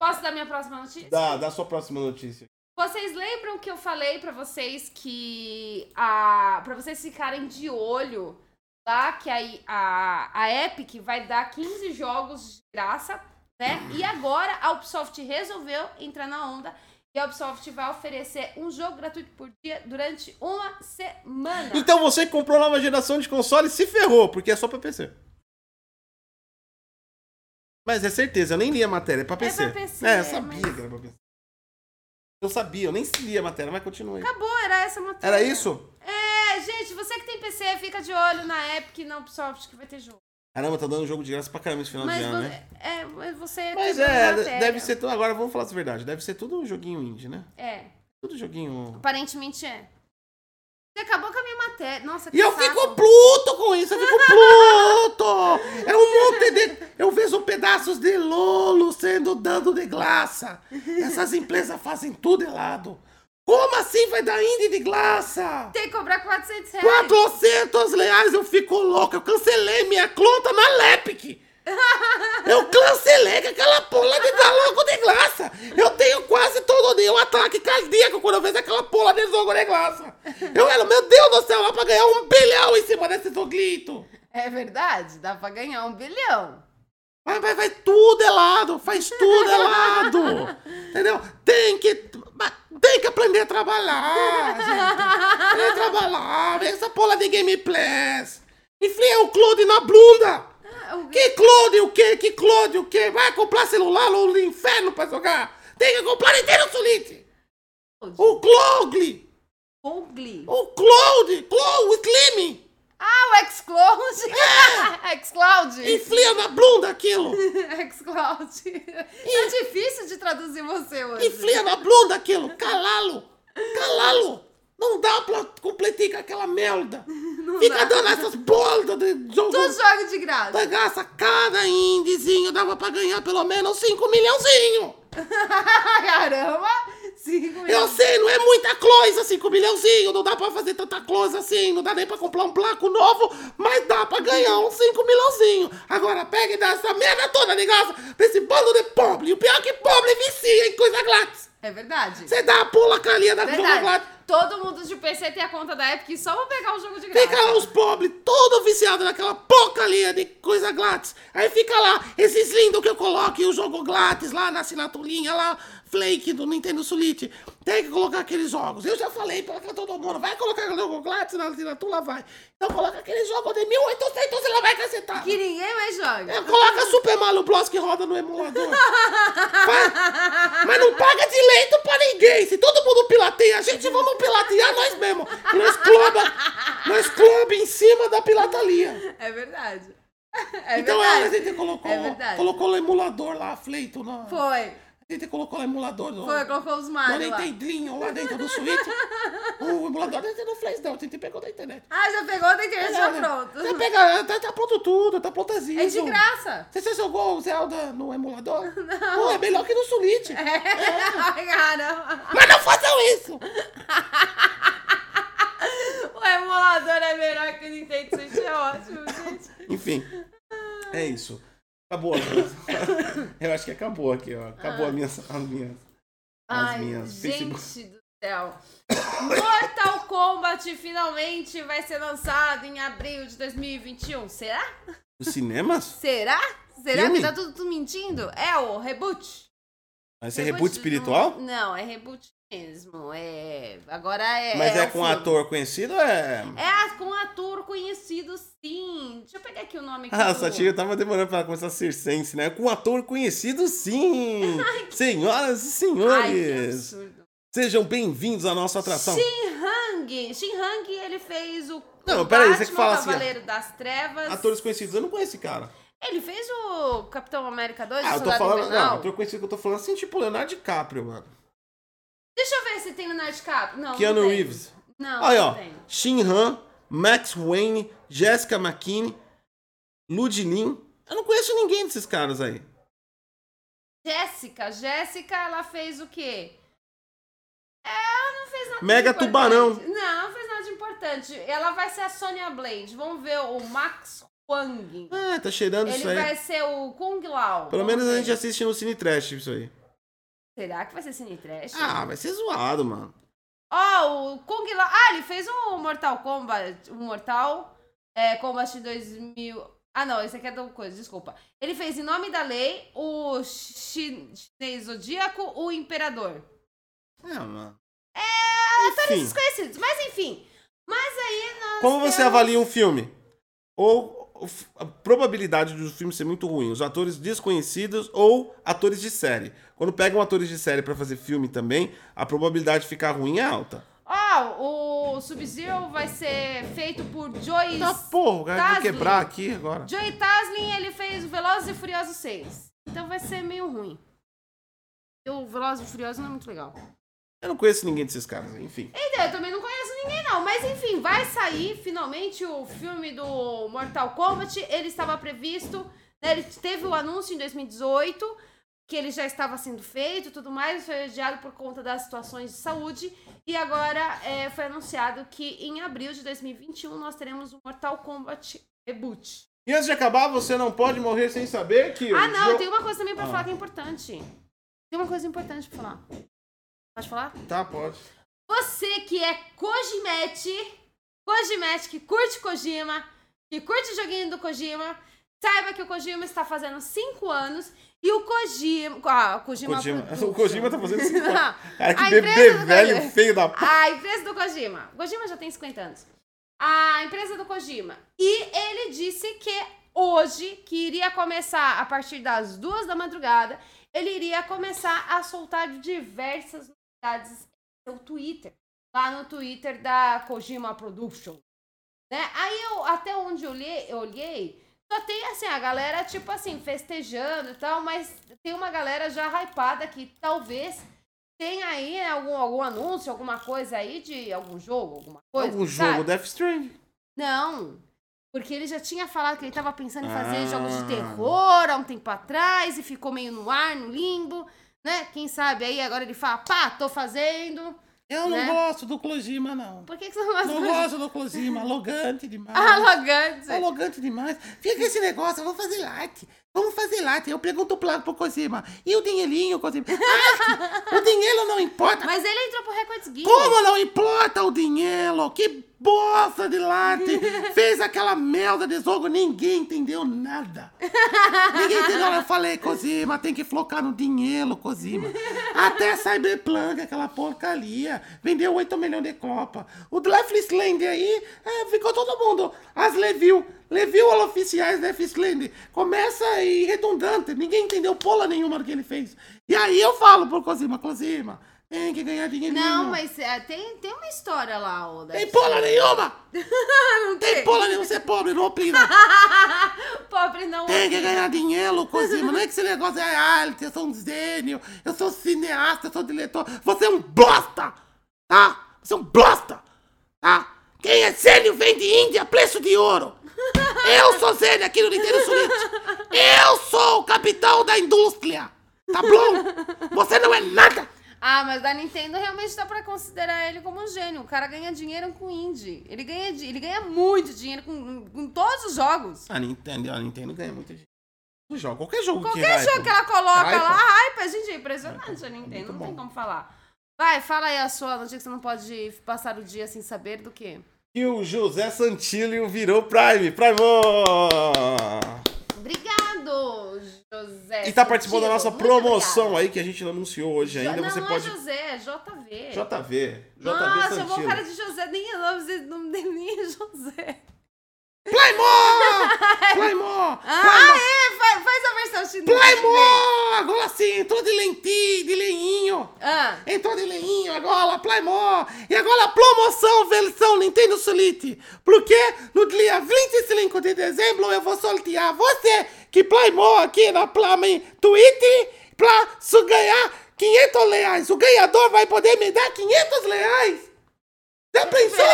Posso dar minha próxima notícia? Dá, dá sua próxima notícia. Vocês lembram que eu falei pra vocês que a para vocês ficarem de olho lá que aí a, a Epic vai dar 15 jogos de graça, né? E agora a Ubisoft resolveu entrar na onda e a Ubisoft vai oferecer um jogo gratuito por dia durante uma semana. Então você que comprou nova geração de console se ferrou, porque é só pra PC. Mas é certeza, eu nem li a matéria, é pra PC. pra PC, É, eu sabia mas- que era pra PC. Eu sabia, eu nem li a matéria, mas continue. Acabou, era essa a matéria. Era isso? É, gente, você que tem PC, fica de olho na Epic e na Ubisoft que vai ter jogo. Caramba, tá dando jogo de graça pra caramba esse final Mas, de ano, né? é, mas você Mas quebrou a é, deve ser tudo. Agora vamos falar a verdade. Deve ser tudo um joguinho indie, né? É, Tudo joguinho. aparentemente é. Você acabou com a minha matéria. Nossa, que E eu saco. fico pluto com isso, eu fico pluto! É um monte de. Eu vejo pedaços de Lolo sendo dando de graça. Essas empresas fazem tudo errado. Como assim vai dar indie de graça? Tem que cobrar 400 reais. 400 reais eu fico louco. Eu cancelei minha conta na Lepic. Eu cancelei que aquela porra de logo de graça. Eu tenho quase todo dia um ataque cardíaco quando eu vejo aquela porra de jogo de graça. Eu era, meu Deus do céu, lá pra ganhar um bilhão em cima desse joguito. É verdade, dá pra ganhar um bilhão. Vai, vai, vai tudo errado, faz tudo errado. Entendeu? Tem que. Mas Tem que aprender a trabalhar, gente. Aprender a trabalhar. Vem essa porra de gameplay. Enfia o Claude na bunda. Ah, o- Que Claude o quê? Que Claude o quê? Vai comprar celular no inferno pra jogar. Tem que comprar Nintendo Switch. O Claude. Ugly. O Claude. Claude Slim. Ah, o Xcloud. Xcloud. Enfia na bunda aquilo. Xcloud. É difícil de traduzir você hoje. Enfia na bunda aquilo. Calá-lo. Calá-lo. Não dá pra completar com aquela merda. Fica dando essas boldas de jogo. Tudo jogo de graça. Da graça, cada indizinho dava pra ganhar pelo menos 5 milhãozinho. Caramba. Eu sei, não é muita assim, 5 milhãozinho, não dá pra fazer tanta coisa assim, não dá nem pra comprar um placo novo, mas dá pra ganhar uns 5 milhãozinho. Agora pega e dá essa merda toda, negócio, pra esse bando de pobre. E o pior é que pobre vicia em coisa grátis. É verdade. Você dá a pula calinha da coisa grátis. Todo mundo de PC tem a conta da Epic só pra pegar o jogo de graça. Fica lá os pobres, todo viciado naquela porcaria de coisa grátis. Aí fica lá, esses lindos que eu coloco e o jogo grátis lá na assinaturinha lá, Flake do Nintendo Switch. Tem que colocar aqueles jogos. Eu já falei pra todo mundo, vai colocar o jogo grátis na assinatura, vai. Então coloca aquele jogo de 1800 e lá vai cacetar. Que ninguém mais joga. É, Coloca Super Mario Bros que roda no emulador. Vai. Mas não paga direito pra ninguém. Se todo mundo pilateia, a gente vamos pilatear nós mesmos. Nós clube, nós clube em cima da pilataria. É verdade. É então verdade. a gente colocou, É colocou o emulador lá, Fleito. Na, Foi. Gente colocou o emulador no, Foi, colocou os no Mario lá. Nintendinho lá dentro do Switch. o emulador a gente não fez não, a gente pegou da internet. Ah, já pegou da internet, já pronto. Você pega, tá, tá pronto tudo, tá prontazinho. É de graça. Você já jogou o Zelda no emulador? Não. Pô, é melhor que no Switch. Ai, caramba. Mas não façam isso! O emulador é melhor que o Nintendo Switch, é ótimo, gente. Enfim, é isso. Acabou. Eu acho que acabou aqui, ó. Acabou as minhas, as minhas, as Ai, minhas gente Facebook. do céu. Mortal Kombat finalmente vai ser lançado em abril de 2021. Será? Os cinemas? Será? Será Filme? que tá tudo, tudo mentindo? É o reboot. Vai ser reboot espiritual? Não, não, é reboot mesmo. É, agora é. Mas é, o com filme. ator conhecido é. É com ator conhecido, sim. Deixa eu pegar aqui o nome Ah, essa tia tava demorando pra começar a ser sense, né? Com ator conhecido, sim! Senhoras e Ai, que senhores! absurdo. Sejam bem-vindos à nossa atração. Shin Hang. Shin Hang, ele fez o. Não, o peraí, você Batman, que fala assim. Cavaleiro das Trevas. Atores conhecidos, eu não conheço esse cara. Ele fez o Capitão América 2, Ah, eu tô falando. Invernal. Não, ator conhecido que eu tô falando assim, tipo Leonardo DiCaprio, mano. Se tem o Leonardo DiCaprio. Não, Keanu não tem. Reeves. Não, Aí, não ó. tem. Shin Han, Max Wayne, Jessica McKinney, Ludlin. Eu não conheço ninguém desses caras aí. Jéssica. Jéssica, ela fez o quê? É, ela não fez nada Mega de importante. Tubarão. Não, não fez nada de importante. Ela vai ser a Sonya Blade. Vamos ver o Max Huang. Ah, tá cheirando Ele isso aí. vai ser o Kung Lao. Pelo Vamos menos a ver. gente assiste no Cine Trash isso aí. Será que vai ser Cine Trash? Ah, vai ser zoado, mano. Ó, o Kung Lao. Ah, ele fez um Mortal Kombat. Um Mortal é, Kombat 2000. Ah, não, esse aqui é do coisa, desculpa. Ele fez Em Nome da Lei, o chi- Chinês Zodíaco, o Imperador. É, mano. É, atores desconhecidos. Mas enfim. Mas aí nós. Como você temos- avalia um filme? Ou a probabilidade do filme ser muito ruim? Os atores desconhecidos ou atores de série? Quando pegam atores de série pra fazer filme também, a probabilidade de ficar ruim é alta. Ó, o Sub-Zero vai ser feito por Joyce. Tá porra, Taslin. quebrar aqui agora. Joey Taslin, ele fez o Velozes e Furiosos 6. Então vai ser meio ruim. E O Velozes e Furiosos não é muito legal. Eu não conheço ninguém desses caras, enfim. Então, eu também não conheço ninguém, não. Mas enfim, vai sair finalmente o filme do Mortal Kombat. Ele estava previsto, né, ele teve o anúncio em 2018, que ele já estava sendo feito e tudo mais, foi adiado por conta das situações de saúde. E agora é, foi anunciado que em abril de 2021 nós teremos o Mortal Kombat Reboot. E antes de acabar, você não pode morrer sem saber que. Ah, não, jo- tem uma coisa também pra Ah. falar que é importante. Tem uma coisa importante pra falar. Pode falar? Tá, pode. Você que é Kojimete, Kojimete que curte Kojima, que curte o joguinho do Kojima, saiba que o Kojima está fazendo 5 anos e o Kojima. Ah, o Kojima. Kojima. Production. O Kojima tá fazendo cinco anos. Cara, que A bebê empresa do velho, Kojima. feio da p. A empresa do Kojima. O Kojima já tem 50 anos. A empresa do Kojima. E ele disse que hoje, que iria começar a partir das duas da madrugada, ele iria começar a soltar diversas novidades no seu Twitter. Lá no Twitter da Kojima Production. Né? Aí eu, até onde eu olhei, eu olhei, só tem assim, a galera, tipo assim, festejando e tal, mas tem uma galera já hypada que talvez tem aí né, algum, algum anúncio, alguma coisa aí de algum jogo, alguma coisa. Algum sabe? jogo Death Stranding. Não. Porque ele já tinha falado que ele tava pensando em fazer Ah. jogos de terror há um tempo atrás e ficou meio no ar, no limbo, né? Quem sabe aí agora ele fala, pá, tô fazendo. Eu não né? gosto do Kojima, não. Por que, que você não gosta Não do- gosto do Kojima, arrogante demais. Arrogante. Arrogante demais. Fica esse negócio, vamos fazer light. Vamos fazer light. Eu pergunto pro, pro Kojima. E o dinheirinho, Kojima? Que- o dinheiro não importa. Mas ele entrou pro Records Guinness. Como não importa o dinheiro? Que bosta de latte! Fez aquela merda de jogo, ninguém entendeu nada. Ninguém entendeu. Eu falei, Cosima, tem que focar no dinheiro, Cosima. Até Cyberpunk, aquela porcaria, vendeu 8 milhões de copa. O Land aí, é, ficou todo mundo. As Levil, Levil oficiais da Land. Começa aí redundante, ninguém entendeu porra nenhuma do que ele fez. E aí eu falo pro Cosima, Cosima, tem que ganhar dinheirinho. Não, mas é, tem, tem uma história lá, o Tem porra nenhuma! Não Tem porra nenhuma, você é pobre, não opina. Pobre não. Tem que ganhar dinheiro, Cosima. Não é que esse negócio é arte, eu sou um gênio, eu sou cineasta, eu sou diretor. Você é um bosta, tá? Você é um bosta, tá? Quem é gênio vem de Índia, preço de ouro. Eu sou gênio aqui no Nintendo Switch. Eu sou o capitão da indústria, tá bom? Você não é nada. Ah, mas da Nintendo realmente dá pra considerar ele como um gênio. O cara ganha dinheiro com indie. Ele ganha, ele ganha muito dinheiro com, com todos os jogos. A Nintendo, a Nintendo ganha muito dinheiro. Jogo, qualquer jogo que Qualquer jogo que ela coloca lá, hype, gente, é impressionante a Nintendo. Não tem como falar. Vai, fala aí a sua notícia que você não pode passar o dia sem saber do quê. E o José Santilho virou Prime. Prime! Obrigado, José. E tá participando da nossa promoção aí que a gente não anunciou hoje ainda. não, Você não pode. é José, é JV. JV. JV Nossa, chamou o Santilho. cara de José, nem o nome não tem nem José. Playmore! Playmore! Ah, é? Faz, faz a versão chinesa. Playmore! Agora sim, entrou de lentinho, de leinho. Ah, Entrou de leinho agora, Playmore. E agora a promoção versão Nintendo Switch. Porque no dia 25 de dezembro eu vou sortear você que Playmore aqui na Plame Twitch pra ganhar 500 reais. O ganhador vai poder me dar 500 reais. Já pensou?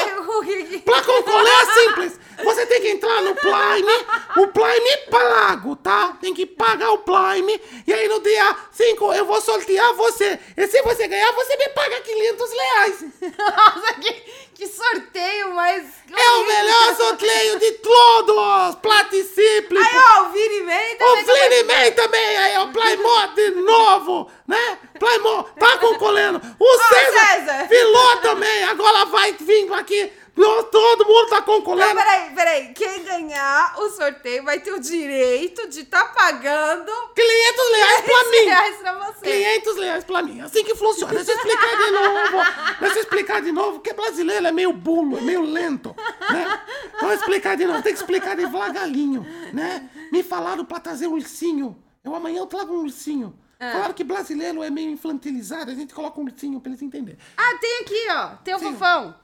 Pra concorrer é simples. Você tem que entrar no Prime, o Prime pago, tá? Tem que pagar o Prime. E aí no dia 5 eu vou sortear você. E se você ganhar, você me paga 500 reais. Nossa, que, que sorteio, mas... É o melhor sorteio de todos. Participe. Aí, ó, o Vini Man O também... tá Flinman também, aí, o Playmore de novo, né? Playmore, tá concorrendo. O César, César. Filó também, agora vai vir aqui. Todo mundo tá Não, concorrendo. peraí, peraí. Quem ganhar o sorteio vai ter o direito de estar pagando 500 reais pra mim. reais pra você. 500 reais pra mim. Assim que funciona. Deixa eu explicar de novo. Deixa eu explicar de novo, porque brasileiro é meio bulo, é meio lento, né? Vou explicar de novo. Tem que explicar devagarinho, né? Me falaram pra trazer um ursinho. Eu amanhã eu trago um ursinho. Falaram que brasileiro é meio infantilizado, a gente coloca um ursinho pra eles entenderem. Ah, tem aqui, ó. Tem o Sim. fofão.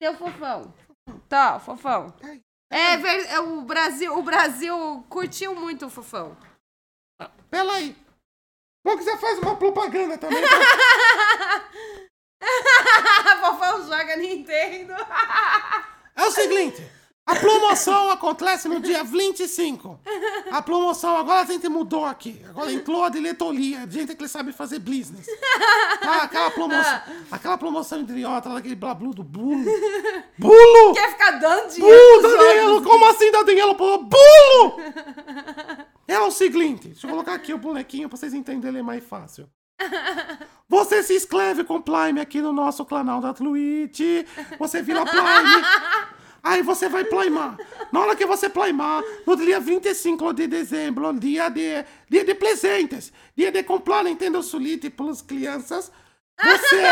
O fofão. Tá, fofão. É, ver- é, o Brasil, o Brasil curtiu muito o fofão. Pera aí. Que você faz uma propaganda também. fofão joga Nintendo. É o seguinte, a promoção acontece no dia 25. A promoção agora a gente mudou aqui. Agora entrou a diretoria, gente que sabe fazer business. Tá, aquela promoção, aquela promoção idiota, daquele blablu do bulo. Bulo! Quer ficar dando dinheiro Bulo, dinheiro! Como assim dá dinheiro pro bulo? É o seguinte, deixa eu colocar aqui o bonequinho pra vocês entenderem mais fácil. Você se inscreve com Prime aqui no nosso canal da Twitch. Você vira Prime. Aí você vai playmar. Na hora que você playmar, no dia 25 de dezembro, dia de, dia de presentes, dia de comprar Nintendo Switch para as crianças, você,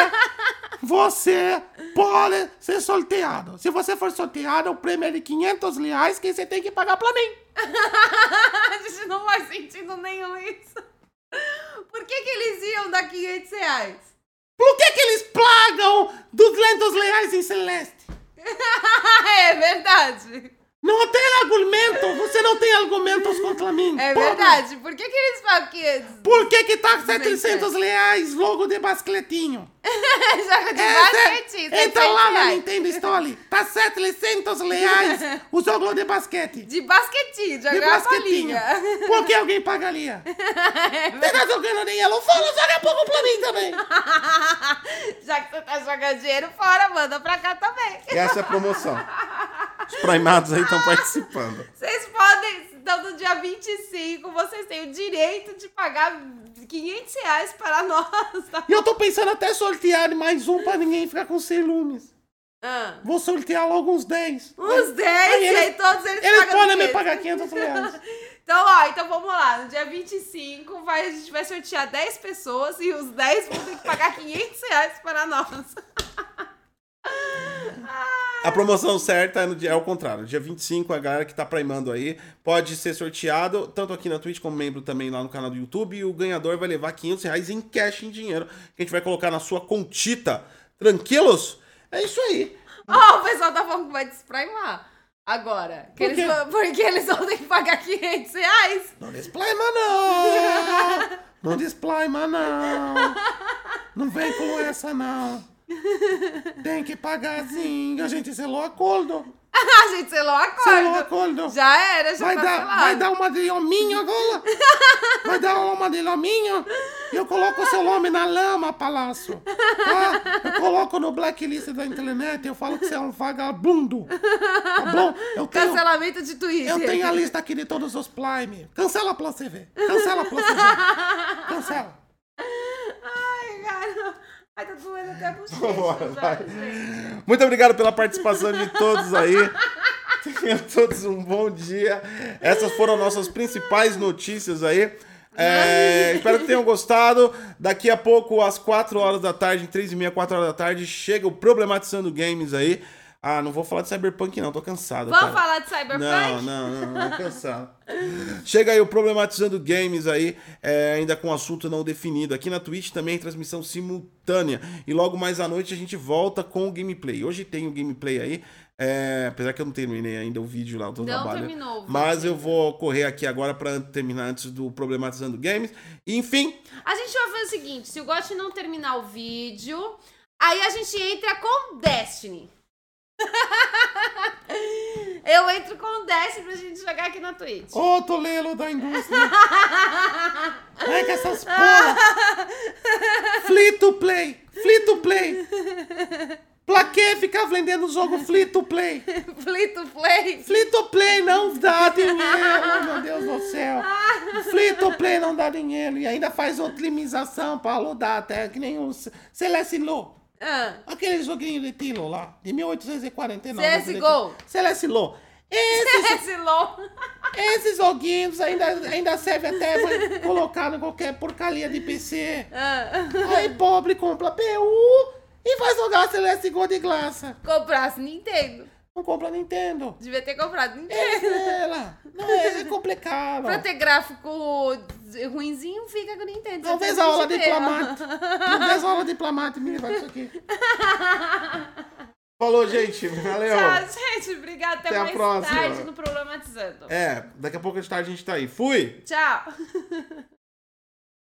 você pode ser sorteado. Se você for sorteado, o prêmio é de 500 reais que você tem que pagar pra mim. A gente não faz sentido nenhum isso. Por que que eles iam dar 500 reais? Por que, que eles pagam 200 reais em Celeste? é verdade. Não tem argumento, você não tem argumentos contra mim. É pobre. verdade. Por que que eles pagam 500? Por que que tá 700 reais logo de basquetinho? Joga de É, basquete, cê- Entra lá na reais. Nintendo Store, tá 700 reais o jogo de basquete. De basquetinho, De jogar a basquetinho. Por que alguém pagaria? Você tá jogando dinheiro? Fala, joga pouco pra mim também. Já que você tá jogando dinheiro fora, manda pra cá também. Essa é a promoção. Os primados aí estão participando. Vocês podem, então no dia 25, vocês têm o direito de pagar 500 reais para nós. E eu tô pensando até sortear mais um pra ninguém ficar com ciúmes. Ah, Vou sortear logo uns 10. uns 10, Aí e eles- aí todos eles, Eles pagam podem me 500. pagar 500 reais. Então, ó, então vamos lá. No dia 25, vai, a gente vai sortear 10 pessoas e os 10 vão ter que pagar 500 reais para nós. A promoção certa é, no dia, é o contrário. Dia 25, a galera que tá primando aí pode ser sorteado, tanto aqui na Twitch como membro também lá no canal do YouTube. E o ganhador vai levar 500 reais em cash, em dinheiro, que a gente vai colocar na sua contita. Tranquilos? É isso aí. Ó, o pessoal tá falando que vai desprimar. Agora. Que Por eles porque eles vão ter que pagar 500 reais. Não desplaima, não! Não desplaima, não! Não vem com essa, não! Tem que pagar sim! A gente selou acordo! A gente selou o Selou acordo. acordo! Já era, já Vai dar, selado. vai dar uma de hominho agora? Vai dar uma de hominho? E eu coloco o seu nome na lama, palácio. Tá? Eu coloco no blacklist da internet. Eu falo que você é um vagabundo. Tá bom? Eu tenho, Cancelamento de Twitter. eu tenho a lista aqui de todos os Prime. Cancela pra você ver. Cancela pra você ver. Cancela. Ai, tá doendo até a bochecha. Vai. Muito obrigado pela participação de todos aí. Tenham todos um bom dia. Essas foram nossas principais notícias aí. É, espero que tenham gostado. Daqui a pouco, às 4 horas da tarde, 3 e meia, 4 horas da tarde, chega o Problematizando Games aí. Ah, não vou falar de Cyberpunk não, tô cansado. Vamos cara. falar de Cyberpunk? Não, não, não, não, tô cansado. Chega aí o Problematizando Games aí, é, ainda com assunto não definido. Aqui na Twitch também transmissão simultânea. E logo mais à noite a gente volta com o gameplay. Hoje tem o gameplay aí, é, apesar que eu não terminei ainda o vídeo lá do Não trabalho. terminou o vídeo Mas eu vou correr aqui agora pra terminar antes do Problematizando Games. Enfim, A gente vai fazer o seguinte: se o Gotti não terminar o vídeo, aí a gente entra com Destiny. Eu entro com Destiny pra gente jogar aqui na Twitch. Ô, Tolelo da indústria. É que essas porra. Free to play. Free to play. Pra que ficar vendendo jogo free to play? Free to play. Free to play não dá dinheiro, meu Deus do céu. Free to play não dá dinheiro. E ainda faz otimização pra rodar até que nem o Celeste Low. Ah, Aquele joguinho de tiro lá, de 1849. CSGO. Celeste. Esse esse LOL. esses joguinhos ainda, ainda serve até pra colocar em qualquer porcaria de PC. Ah, Aí pobre compra PU e vai jogar Celeste Go de graça. comprasse Nintendo. Não compra Nintendo. Devia ter comprado Nintendo. É, ela. Não, é, é complicado. Pra ter gráfico ruinzinho, fica com Nintendo. Não fez a aula de. Plamate. Não fez a aula de Plamate, me vai isso aqui. Falou, gente. Valeu. Tchau, gente. Obrigada. Até, Até a mais próxima. tarde no Problematizando. É, daqui a pouco de tarde a gente tá aí. Fui! Tchau.